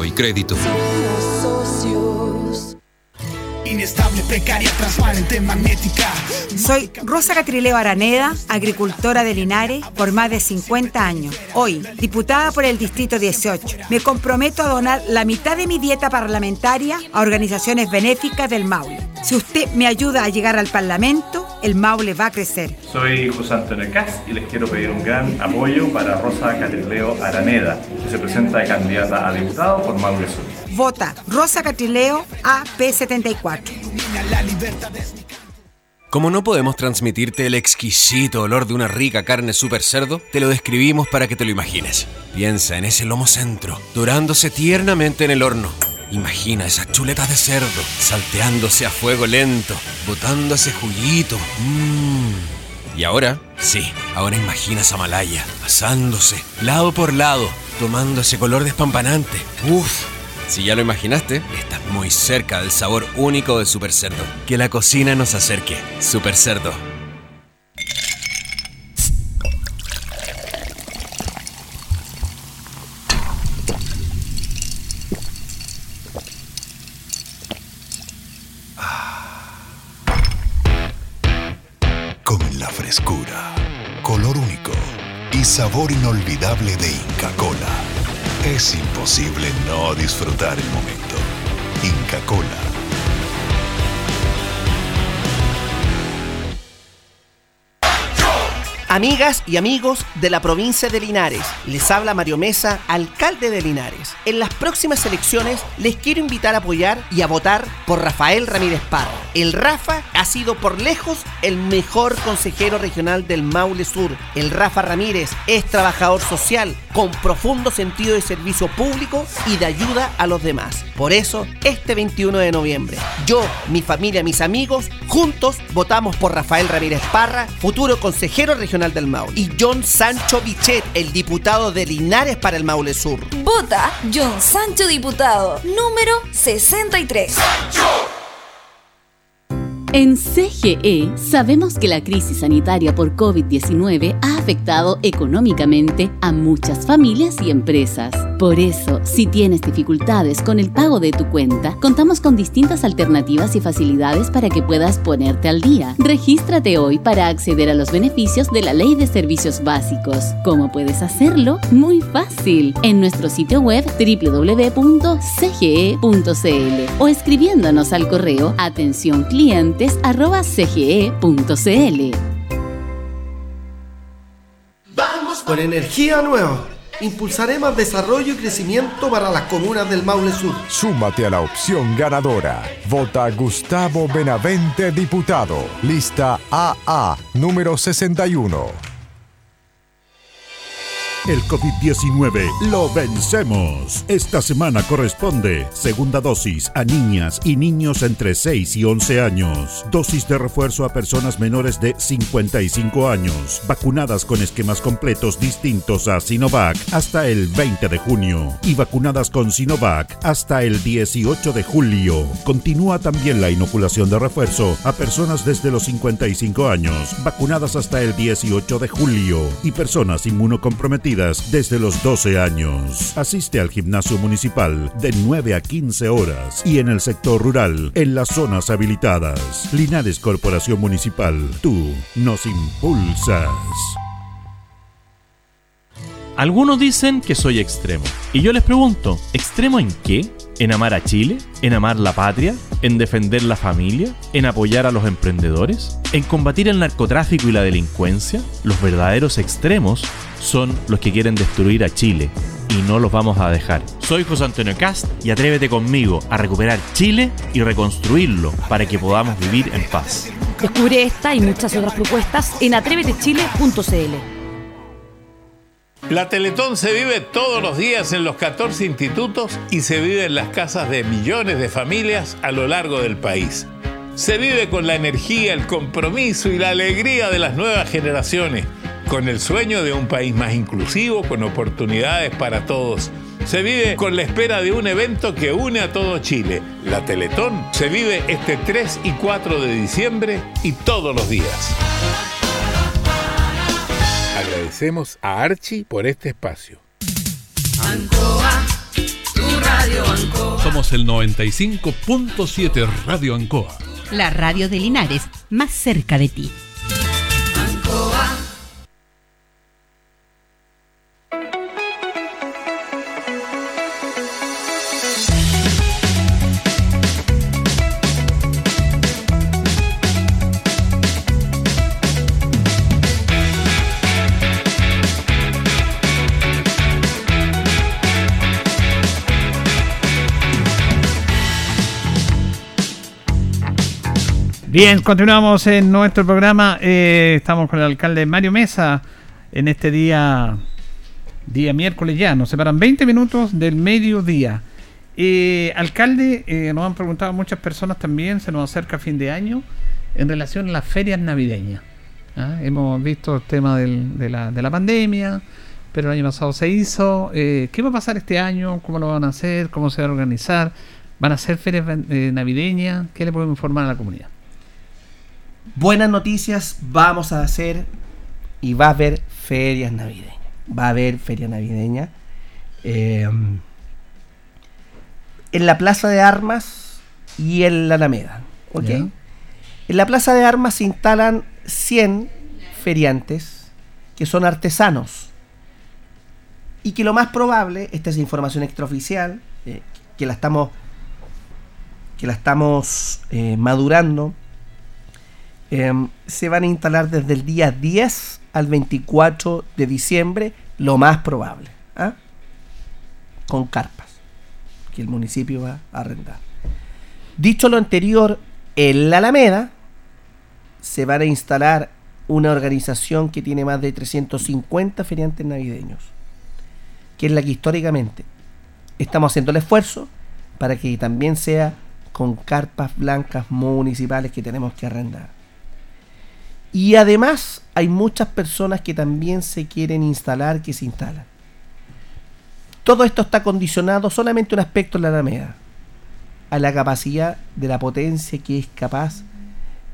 y crédito. Inestable, precaria, transparente, magnética. Soy Rosa Catrileo Araneda, agricultora de Linares por más de 50 años. Hoy, diputada por el Distrito 18, me comprometo a donar la mitad de mi dieta parlamentaria a organizaciones benéficas del Maule. Si usted me ayuda a llegar al Parlamento, el Maule va a crecer. Soy José Antonio Cas y les quiero pedir un gran apoyo para Rosa Catrileo Araneda, que se presenta de candidata a diputado por Maule Sur. Vota Rosa Catrileo AP74. Como no podemos transmitirte el exquisito olor de una rica carne super cerdo, te lo describimos para que te lo imagines. Piensa en ese lomo centro, dorándose tiernamente en el horno. Imagina esas chuletas de cerdo, salteándose a fuego lento, botando ese juguito. Mmm. Y ahora, sí, ahora imagina esa malaya, asándose, lado por lado, tomando ese color despampanante. Uf, si ya lo imaginaste, estás muy cerca del sabor único de Super Cerdo. Que la cocina nos acerque. Super Cerdo. Imposible no disfrutar el momento. Amigas y amigos de la provincia de Linares, les habla Mario Mesa, alcalde de Linares. En las próximas elecciones les quiero invitar a apoyar y a votar por Rafael Ramírez Parra. El Rafa ha sido por lejos el mejor consejero regional del Maule Sur. El Rafa Ramírez es trabajador social con profundo sentido de servicio público y de ayuda a los demás. Por eso, este 21 de noviembre, yo, mi familia, mis amigos, juntos votamos por Rafael Ramírez Parra, futuro consejero regional del Maule, y John Sancho Bichet, el diputado de Linares para el Maule Sur. Vota John Sancho Diputado, número 63. En CGE sabemos que la crisis sanitaria por COVID-19 ha afectado económicamente a muchas familias y empresas. Por eso, si tienes dificultades con el pago de tu cuenta, contamos con distintas alternativas y facilidades para que puedas ponerte al día. Regístrate hoy para acceder a los beneficios de la Ley de Servicios Básicos. ¿Cómo puedes hacerlo? Muy fácil. En nuestro sitio web www.cge.cl o escribiéndonos al correo atención clientes arroba cge.cl. Con energía nueva, impulsaremos desarrollo y crecimiento para las comunas del Maule Sur. Súmate a la opción ganadora. Vota Gustavo Benavente, diputado. Lista AA, número 61. El COVID-19 lo vencemos. Esta semana corresponde segunda dosis a niñas y niños entre 6 y 11 años. Dosis de refuerzo a personas menores de 55 años, vacunadas con esquemas completos distintos a Sinovac hasta el 20 de junio y vacunadas con Sinovac hasta el 18 de julio. Continúa también la inoculación de refuerzo a personas desde los 55 años, vacunadas hasta el 18 de julio y personas inmunocomprometidas desde los 12 años. Asiste al gimnasio municipal de 9 a 15 horas y en el sector rural, en las zonas habilitadas. Linares Corporación Municipal, tú nos impulsas. Algunos dicen que soy extremo. Y yo les pregunto, ¿extremo en qué? ¿En amar a Chile? ¿En amar la patria? ¿En defender la familia? ¿En apoyar a los emprendedores? ¿En combatir el narcotráfico y la delincuencia? Los verdaderos extremos son los que quieren destruir a Chile y no los vamos a dejar. Soy José Antonio Cast y atrévete conmigo a recuperar Chile y reconstruirlo para que podamos vivir en paz. Descubre esta y muchas otras propuestas en atrévetechile.cl. La Teletón se vive todos los días en los 14 institutos y se vive en las casas de millones de familias a lo largo del país. Se vive con la energía, el compromiso y la alegría de las nuevas generaciones, con el sueño de un país más inclusivo, con oportunidades para todos. Se vive con la espera de un evento que une a todo Chile. La Teletón se vive este 3 y 4 de diciembre y todos los días. Agradecemos a Archie por este espacio. Ancoa, tu radio Ancoa. Somos el 95.7 Radio Ancoa. La radio de Linares, más cerca de ti. Bien, continuamos en nuestro programa. Eh, estamos con el alcalde Mario Mesa en este día, día miércoles ya. Nos separan 20 minutos del mediodía. Eh, alcalde, eh, nos han preguntado muchas personas también, se nos acerca fin de año, en relación a las ferias navideñas. ¿ah? Hemos visto el tema del- de, la, de la pandemia, pero el año pasado se hizo. Eh, ¿Qué va a pasar este año? ¿Cómo lo van a hacer? ¿Cómo se va a organizar? ¿Van a ser ferias eh, navideñas? ¿Qué le podemos informar a la comunidad? Buenas noticias vamos a hacer y va a haber ferias navideñas. Va a haber feria navideña. eh, en la Plaza de Armas y en la Alameda. En la Plaza de Armas se instalan 100 feriantes que son artesanos. Y que lo más probable, esta es información extraoficial, eh, que la estamos, que la estamos eh, madurando, em, se van a instalar desde el día 10 al 24 de diciembre, lo más probable, ¿ah? con carpas que el municipio va a arrendar. Dicho lo anterior, en la Alameda se van a instalar una organización que tiene más de 350 feriantes navideños, que es la que históricamente estamos haciendo el esfuerzo para que también sea con carpas blancas municipales que tenemos que arrendar. Y además hay muchas personas que también se quieren instalar, que se instalan. Todo esto está condicionado solamente a un aspecto en la Alameda, a la capacidad de la potencia que es capaz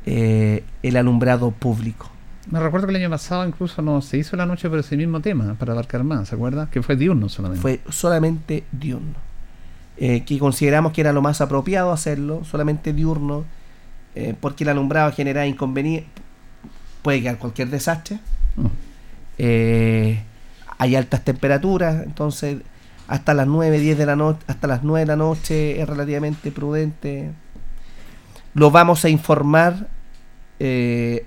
eh, el alumbrado público. Me recuerdo que el año pasado incluso no se hizo la noche por ese mismo tema, para abarcar más, ¿se acuerda? Que fue diurno solamente. Fue solamente diurno. Eh, que consideramos que era lo más apropiado hacerlo, solamente diurno, eh, porque el alumbrado genera inconvenientes, puede quedar cualquier desastre. Mm. Eh, hay altas temperaturas, entonces hasta las 9, 10 de la noche, hasta las 9 de la noche es relativamente prudente. Lo vamos a informar eh,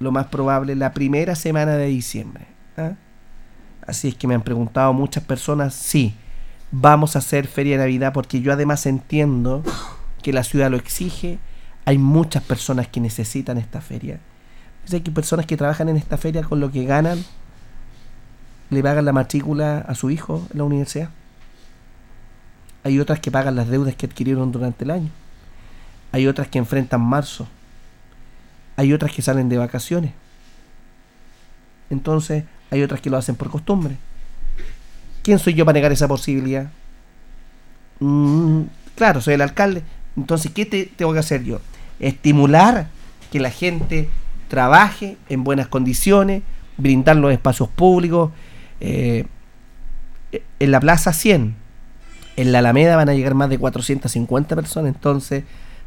lo más probable la primera semana de diciembre. ¿ah? Así es que me han preguntado muchas personas, sí, vamos a hacer Feria de Navidad porque yo además entiendo que la ciudad lo exige. Hay muchas personas que necesitan esta feria. Hay que personas que trabajan en esta feria con lo que ganan le pagan la matrícula a su hijo en la universidad. Hay otras que pagan las deudas que adquirieron durante el año. Hay otras que enfrentan marzo. Hay otras que salen de vacaciones. Entonces, hay otras que lo hacen por costumbre. ¿Quién soy yo para negar esa posibilidad? Mm, claro, soy el alcalde. Entonces, ¿qué te, tengo que hacer yo? Estimular que la gente trabaje en buenas condiciones, brindar los espacios públicos. Eh, en la Plaza 100, en la Alameda van a llegar más de 450 personas, entonces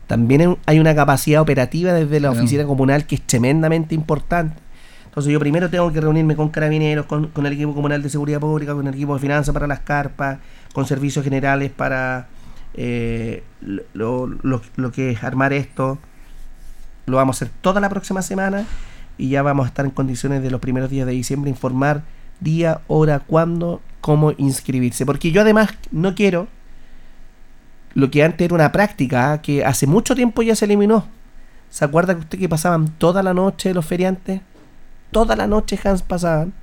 también hay una capacidad operativa desde la Claro. oficina comunal que es tremendamente importante. Entonces yo primero tengo que reunirme con carabineros, con, con el equipo comunal de seguridad pública, con el equipo de finanzas para las carpas, con servicios generales para eh, lo, lo- lo que es armar esto. Lo vamos a hacer toda la próxima semana y ya vamos a estar en condiciones de los primeros días de diciembre informar día, hora, cuándo, cómo inscribirse. Porque yo además no quiero lo que antes era una práctica ¿ah? que hace mucho tiempo ya se eliminó. ¿Se acuerda que usted que pasaban toda la noche los feriantes? Toda la noche Hans pasaban.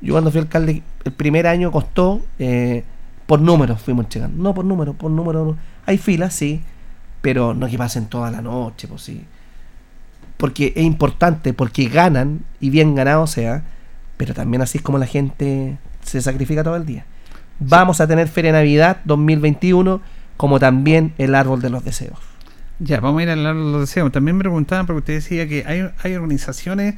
Yo cuando fui alcalde el primer año costó eh, por números fuimos llegando. No por número, por número. Hay filas, sí, pero no que pasen toda la noche, pues sí. Porque es importante, porque ganan y bien ganado sea, pero también así es como la gente se sacrifica todo el día. Vamos a tener Feria Navidad 2021 como también el Árbol de los Deseos. Ya, vamos a ir a hablar de los deseos. También me preguntaban, porque usted decía que hay, hay organizaciones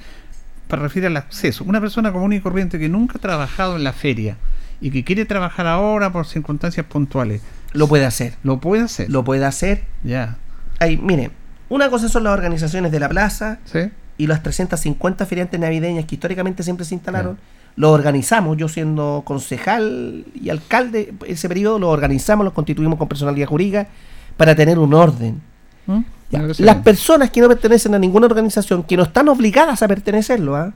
para referir al acceso. Una persona común y corriente que nunca ha trabajado en la feria y que quiere trabajar ahora por circunstancias puntuales. Lo puede hacer. Lo puede hacer. Lo puede hacer. Ya. Ahí, mire, una cosa son las organizaciones de la plaza Sí. y las 350 feriantes navideñas que históricamente siempre se instalaron. Lo organizamos, yo siendo concejal y alcalde, ese periodo lo organizamos, lo constituimos con personalidad jurídica para tener un orden. ¿Mm? Ya. Las personas que no pertenecen a ninguna organización, que no están obligadas a pertenecerlo, ¿ah?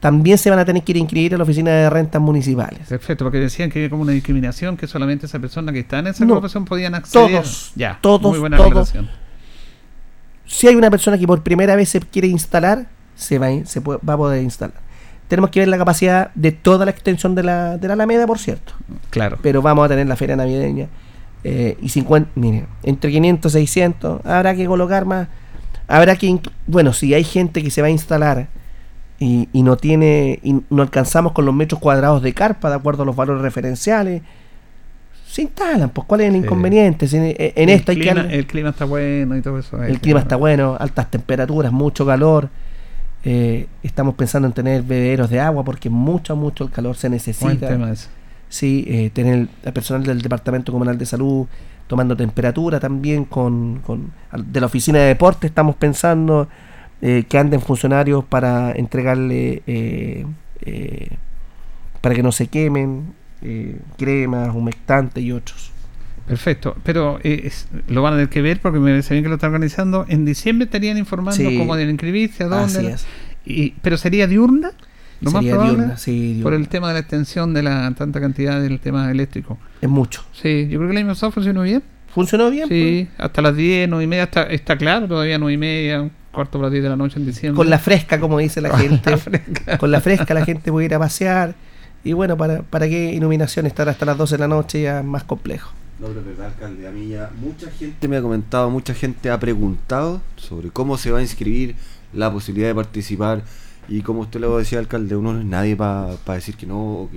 también se van a tener que ir a inscribir a la oficina de rentas municipales. Perfecto, porque decían que había como una discriminación que solamente esa persona que está en esa No. agrupación podían acceder. Todos, ya, todos, muy buena todos. Si hay una persona que por primera vez se quiere instalar, se va, a- se puede- va a poder instalar. Tenemos que ver la capacidad de toda la extensión de la, de la Alameda, por cierto. Claro. Pero vamos a tener la feria navideña. eh, y 50, mire, entre 500 y 600, habrá que colocar más. Habrá que, bueno, si hay gente que se va a instalar y, y no tiene, y no alcanzamos con los metros cuadrados de carpa de acuerdo a los valores referenciales, se instalan, pues ¿cuál es el inconveniente? En, en el esto hay que clima, darle- el clima está bueno y todo eso. el clima está bueno, altas temperaturas, mucho calor. eh, estamos pensando en tener bebederos de agua porque mucho, mucho el calor se necesita. Tema. Sí, eh, tener el personal del Departamento Comunal de Salud tomando temperatura también con, con- de la Oficina de Deporte estamos pensando eh, que anden funcionarios para entregarle para que no se quemen eh, cremas, humectantes y otros. Perfecto, pero eh, es- lo van a tener que ver porque me parece bien que lo están organizando. En diciembre estarían informando Sí. cómo deben inscribirse, a dónde. Así es. Y, pero sería diurna, lo más Sería probable, diurna, sí, diurna. por el tema de la extensión de la tanta cantidad del tema eléctrico. Es mucho. Sí, yo creo que año pasado funcionó bien. ¿Funcionó bien? pues. Sí, hasta las 10, 9 y media, está, está claro, todavía 9 y media, un cuarto para las 10 de la noche en diciembre. Con la fresca, como dice la la gente. fresca. Con la fresca la gente puede ir a pasear. Y bueno, ¿para, para qué iluminación estar hasta las 12 de la noche ya es más complejo? No, pero verdad, alcalde. A mí ya mucha gente me ha comentado, mucha gente ha preguntado sobre cómo se va a inscribir, la posibilidad de participar. Y como usted lo decía, alcalde, uno no es nadie para decir que no o,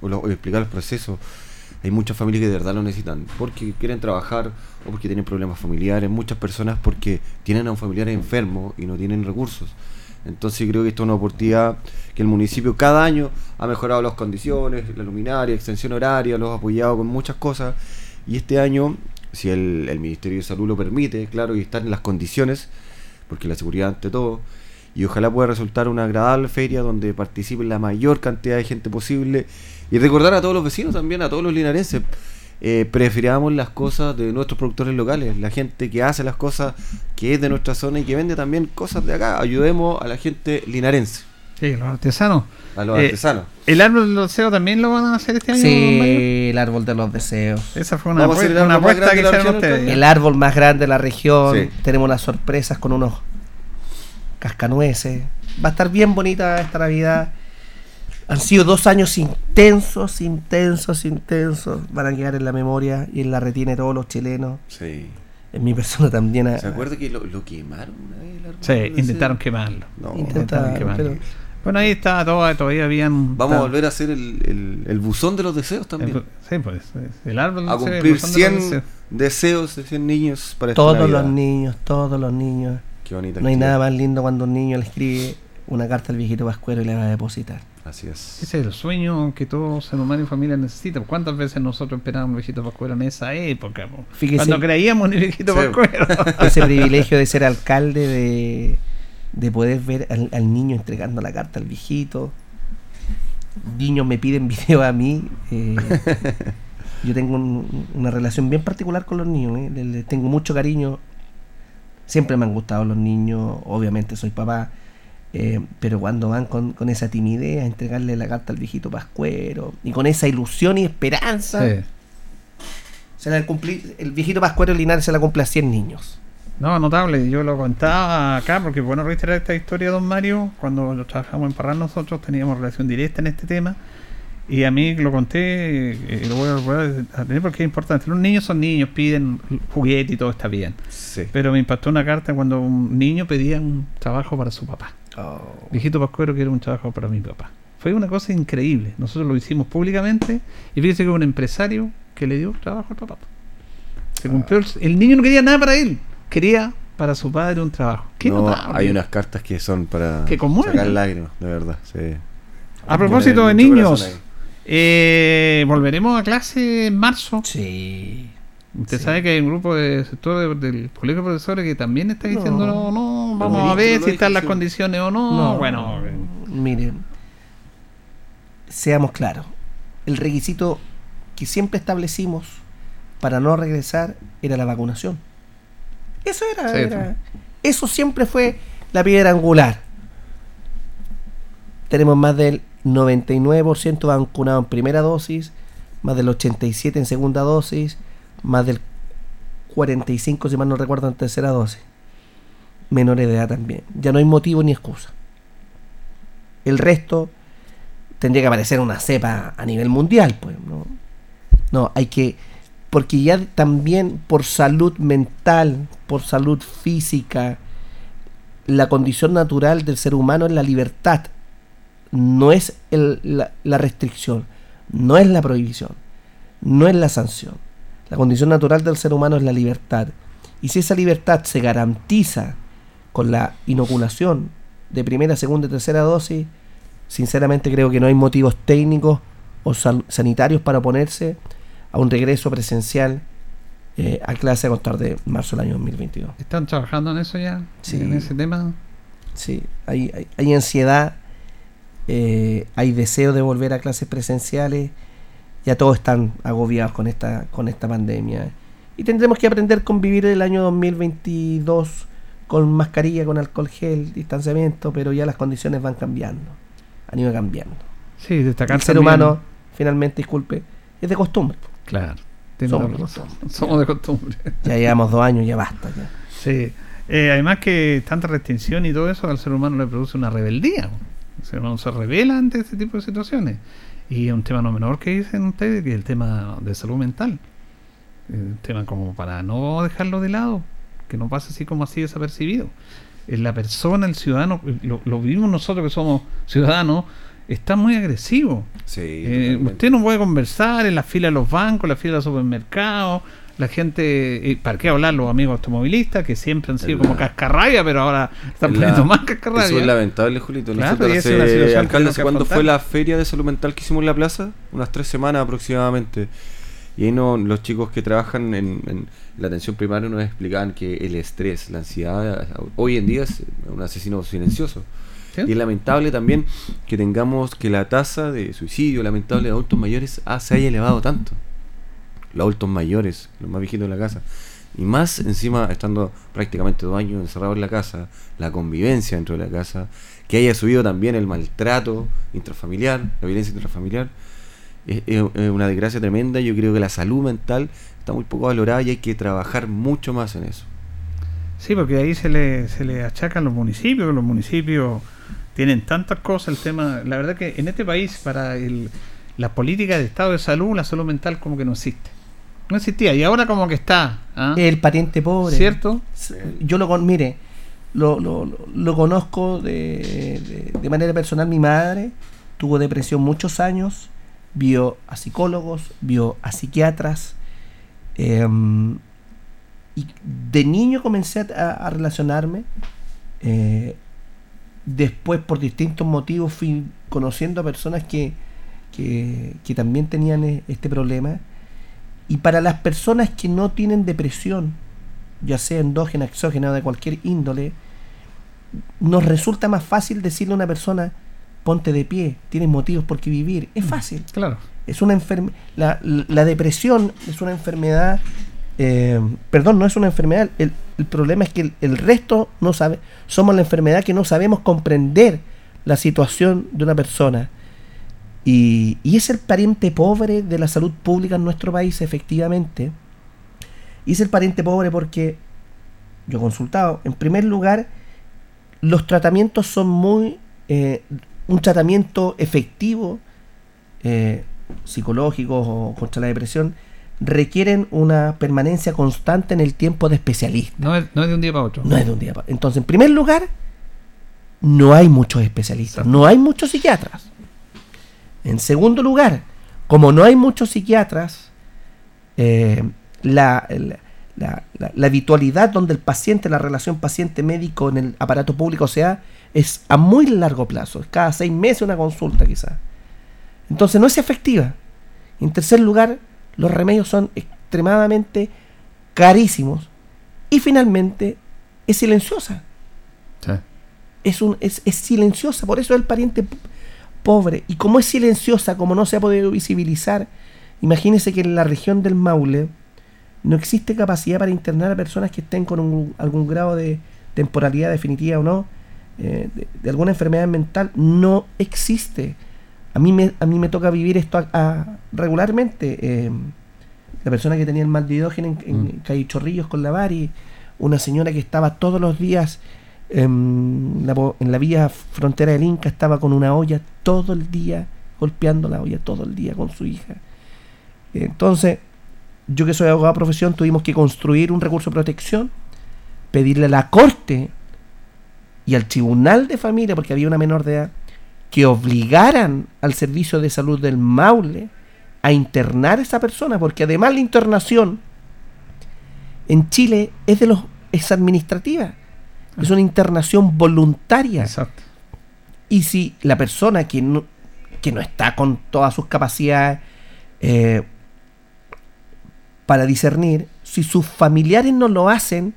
o- explicar el proceso. Hay muchas familias que de verdad lo necesitan porque quieren trabajar o porque tienen problemas familiares. Muchas personas porque tienen a un familiar enfermo y no tienen recursos. Entonces creo que esto es una oportunidad que el municipio cada año ha mejorado las condiciones, la luminaria, extensión horaria, los ha apoyado con muchas cosas. Y este año, si el, el Ministerio de Salud lo permite, claro, y están en las condiciones, porque la seguridad ante todo, y ojalá pueda resultar una agradable feria donde participe la mayor cantidad de gente posible. Y recordar a todos los vecinos también, a todos los linarenses, eh, prefiramos las cosas de nuestros productores locales, la gente que hace las cosas que es de nuestra zona y que vende también cosas de acá. Ayudemos a la gente linarense. Sí, los artesanos. A los Eh, artesanos. ¿El árbol del deseo también lo van a hacer este año? Sí, el árbol de los deseos. Esa fue una, Vamos a apue- hacer el árbol una más apuesta grande que de la hicieron región, ustedes. El árbol más grande de la región. Sí. Tenemos unas sorpresas con unos cascanueces. Va a estar bien bonita esta Navidad. Han sido dos años intensos, intensos, intensos. Van a quedar en la memoria y en la retina de todos los chilenos. Sí. En mi persona también. ¿Se acuerda que lo, lo quemaron una vez el árbol Sí, intentaron quemarlo. No, Intentaron Intentaron, quemarlo. pero- Bueno, ahí está, todo, todavía habían... Vamos a volver a hacer el, el, el buzón de los deseos también. El- sí, pues, el árbol A cumplir buzón de los 100 deseos. deseos de 100 niños para esta Todos Navidad. los niños, todos los niños. Qué bonita No hay nada más lindo cuando un niño le escribe una carta al viejito Pascuero y le va a depositar. Así es. Ese es el sueño que todo ser humano y familia necesita. ¿Cuántas veces nosotros esperábamos viejito Pascuero en esa época? Fíjese- Cuando creíamos en el viejito Sí. Pascuero. Ese privilegio de ser alcalde, de, de poder ver al, al niño entregando la carta al viejito. Niños me piden video a mí. eh, yo tengo un- una relación bien particular con los niños. eh, les- les tengo mucho cariño. Siempre me han gustado los niños. Obviamente soy papá. Eh, pero cuando van con, con esa timidez a entregarle la carta al viejito Pascuero y con esa ilusión y esperanza, Sí. se la cumplí- el viejito Pascuero Linares se la cumple a 100 niños. No, notable. Yo lo contaba acá porque, bueno, reiterar esta historia, don Mario. Cuando lo trabajamos en Parral, nosotros teníamos relación directa en este tema. Y a mí lo conté, eh, lo voy a volver a tener porque es importante. Los niños son niños, piden juguete y todo está bien. Sí. Pero me impactó una carta cuando un niño pedía un trabajo para su papá. Viejito Pascuero quiere un trabajo para mi papá. Fue una cosa increíble. Nosotros lo hicimos públicamente y fíjese que hubo un empresario que le dio trabajo al papá. Se cumplió el, el niño no quería nada para él, quería para su padre un trabajo. Qué No, hay unas cartas que son para Que sacar lágrimas, de verdad. sí. A propósito de niños, eh, volveremos a clase en marzo. Sí. Usted sabe que hay un grupo de sector de- del colegio de profesores que también está diciendo no, no, vamos a ver si están las condiciones o no. No. Bueno, Miren, seamos claros. El requisito que siempre establecimos para no regresar era la vacunación. Eso era, Sí, era- eso siempre fue la piedra angular. Tenemos más del 99% vacunado en primera dosis, más del 87 en segunda dosis, más del 45 si mal no recuerdo en tercera dosis. Menores de edad también. Ya no hay motivo ni excusa. El resto tendría que aparecer una cepa a nivel mundial, pues, ¿no? No, hay que. Porque ya también por salud mental, por salud física, la condición natural del ser humano es la libertad. No es el- la, la restricción, no es la prohibición, no es la sanción. La condición natural del ser humano es la libertad. Y si esa libertad se garantiza con la inoculación de primera, segunda y tercera dosis, sinceramente creo que no hay motivos técnicos o sanitarios para oponerse a un regreso presencial eh, a clase a contar de marzo del año 2022. ¿están trabajando en eso ya? Sí. En ese tema. Sí, hay, hay, hay ansiedad, eh, hay deseo de volver a clases presenciales, ya todos están agobiados con esta, con esta pandemia. Y tendremos que aprender a convivir el año 2022 con mascarilla, con alcohol gel, distanciamiento, pero ya las condiciones van cambiando, han ido cambiando. Sí, destacar El ser también- humano, finalmente, disculpe, es de costumbre. Claro, Somos de costumbre. Somos de costumbre. Ya llevamos dos años, ya basta. Ya. Sí. Eh, además que tanta restricción y todo eso al ser humano le produce una rebeldía. El ser humano se revela ante este tipo de situaciones. Y es un tema no menor que dicen ustedes, que es el tema de salud mental. Un tema como para no dejarlo de lado, que no pase así como así desapercibido. La persona, el ciudadano, lo, lo vivimos nosotros que somos ciudadanos, está muy agresivo. Eh, usted no puede conversar en la fila de los bancos, en la fila de los supermercados, la gente, eh, ¿para qué hablar los amigos automovilistas que siempre han sido como cascarrabia, pero ahora están La- poniendo más cascarrabia? Eso es lamentable, Julito. Claro, Nosotros y es una situación que alcalde, tenemos ¿hace que cuándo fue la feria de salud mental que hicimos en la plaza? Unas tres semanas aproximadamente. Y ahí no, los chicos que trabajan en, en la atención primaria nos explicaban que el estrés, la ansiedad, hoy en día es un asesino silencioso. Y es lamentable también que tengamos que la tasa de suicidio lamentable de adultos mayores ah, se haya elevado tanto. Los adultos mayores, los más viejitos de la casa. Y más encima estando prácticamente dos años encerrados en la casa, la convivencia dentro de la casa, que haya subido también el maltrato intrafamiliar, la violencia intrafamiliar. Es, una desgracia tremenda. Yo creo que la salud mental está muy poco valorada y hay que trabajar mucho más en eso. Sí, porque ahí se le, se le achacan los municipios, los municipios tienen tantas cosas, el tema, la verdad que en este país para el, la política de estado de salud, la salud mental como que no existe. No existía y ahora como que está. ¿ah? El pariente pobre. ¿Cierto? Yo lo con, mire, lo, lo, lo- lo conozco de, de- de manera personal. Mi madre tuvo depresión muchos años, vio a psicólogos, vio a psiquiatras. em, y de niño comencé a, a relacionarme. eh, después, por distintos motivos, fui conociendo a personas que, que, que también tenían eh, este problema. Y para las personas que no tienen depresión, ya sea endógena, exógena o de cualquier índole, nos resulta más fácil decirle a una persona, ponte de pie, tienes motivos por qué vivir. Es fácil. Claro. Es una enferme la, la depresión es una enfermedad, eh, perdón, no es una enfermedad, el, el problema es que el, el resto no sabe, somos la enfermedad que no sabemos comprender la situación de una persona. Y, y es el pariente pobre de la salud pública en nuestro país, efectivamente. Y es el pariente pobre porque, yo he consultado, en primer lugar, los tratamientos son muy... eh, un tratamiento efectivo, eh, psicológico o contra la depresión, requieren una permanencia constante en el tiempo de especialista. No es, no es de un día para otro. No es de un día para Entonces, en primer lugar, no hay muchos especialistas, no hay muchos psiquiatras. En segundo lugar, como no hay muchos psiquiatras, eh, la, la- la- la- la habitualidad donde el paciente, la relación paciente-médico en el aparato público se da, es a muy largo plazo, es cada seis meses una consulta quizás. Entonces no es efectiva. En tercer lugar, los remedios son extremadamente carísimos. Y finalmente, es silenciosa. Es, un, es, es silenciosa, por eso es el pariente pobre. Y como es silenciosa, como no se ha podido visibilizar, imagínense que en la región del Maule no existe capacidad para internar a personas que estén con un- algún grado de temporalidad definitiva o no, eh, de, de alguna enfermedad mental, no existe. A mí me, a mí me toca vivir esto a- a- regularmente. eh, la persona que tenía el mal de hidrógeno en, en calle Chorrillos con la Bari, una señora que estaba todos los días en la, po- en la vía frontera del Inca, estaba con una olla todo el día, golpeando la olla todo el día con su hija. Entonces, yo que soy abogado de profesión, tuvimos que construir un recurso de protección, pedirle a la corte y al tribunal de familia, porque había una menor de edad, que obligaran al servicio de salud del Maule a internar a esa persona, porque además la internación en Chile es de los es administrativa, es una internación voluntaria. Y si la persona que no, que no está con todas sus capacidades eh, para discernir, si sus familiares no lo hacen,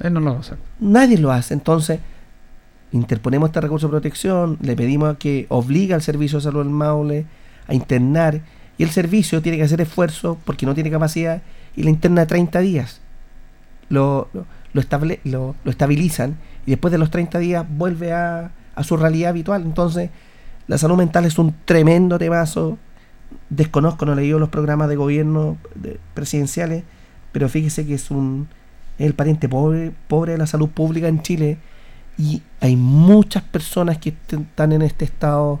Él no lo hacer. nadie lo hace. Entonces, interponemos este recurso de protección, le pedimos que obliga al Servicio de Salud del Maule a internar y el servicio tiene que hacer esfuerzo porque no tiene capacidad y la interna 30 días. Lo, lo, lo estable- lo- lo estabilizan y después de los 30 días vuelve a, a su realidad habitual. Entonces, la salud mental es un tremendo temazo. Desconozco, no he leído los programas de gobierno de- presidenciales, pero fíjese que es un es el pariente pobre, pobre de la salud pública en Chile y hay muchas personas que est- están en este estado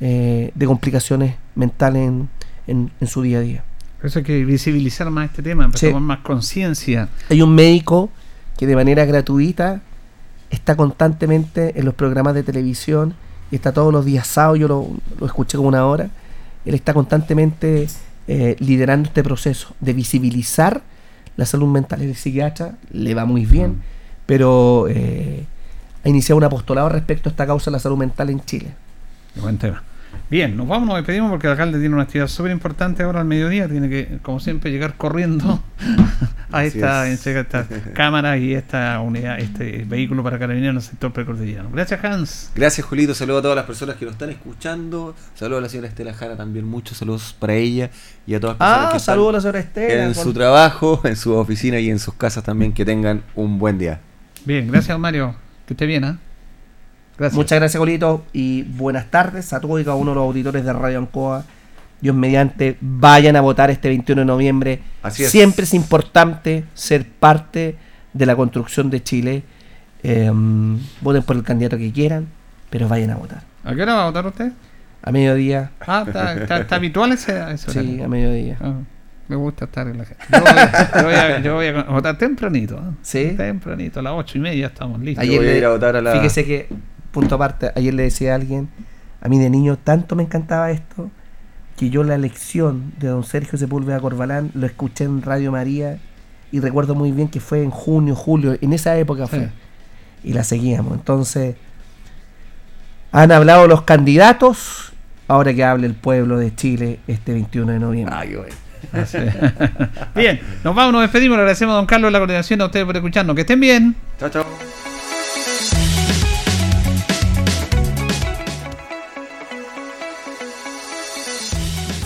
eh, de complicaciones mentales en, en- en su día a día. Por eso hay que visibilizar más este tema, para Sí. tomar más conciencia. Hay un médico que de manera gratuita está constantemente en los programas de televisión y está todos los días sábado, yo lo, lo escuché como una hora, él está constantemente eh, liderando este proceso de visibilizar la salud mental. El psiquiatra le va muy bien, pero eh, ha iniciado un apostolado respecto a esta causa de la salud mental en Chile. Buen tema. Bien, nos vamos, nos despedimos porque el alcalde tiene una actividad súper importante ahora al mediodía. Tiene que, como siempre, llegar corriendo a esta, es. esta cámara y esta unidad, este vehículo para carabineros en el sector precordillano. Gracias, Hans. Gracias, Julito. Saludos a todas las personas que nos están escuchando. Saludos a la señora Estela Jara también. Muchos saludos para ella y a todas las personas Ah, que están a la señora Estela. en su trabajo, en su oficina y en sus casas también. Que tengan un buen día. Bien, gracias, Mario. Que esté bien, ¿ah? Gracias. Muchas gracias, Golito, y buenas tardes a todos y cada uno de los auditores de Radio Ancoa. Dios mediante, vayan a votar este 21 de noviembre. Así es. Siempre es importante ser parte de la construcción de Chile. Eh, voten por el candidato que quieran, pero vayan a votar. ¿A qué hora va a votar usted? A mediodía. Ah, está, está- está habitual ese, ese Sí, a mediodía. Ah, me gusta estar en la gente. Yo voy, a- yo voy a, yo voy a votar tempranito. ¿ah? Sí. Tempranito, a las ocho y media estamos listos. Ayer le- Fíjese que, punto aparte, ayer le decía a alguien, a mí de niño tanto me encantaba esto, que yo la lección de don Sergio Sepúlveda Corbalán lo escuché en Radio María y recuerdo muy bien que fue en junio, julio, en esa época fue. Y la seguíamos. Entonces, han hablado los candidatos, ahora que hable el pueblo de Chile este 21 de noviembre. Así. Bien, nos vamos, nos despedimos. Le agradecemos a don Carlos la coordinación, a ustedes por escucharnos. Que estén bien. Chao, chao.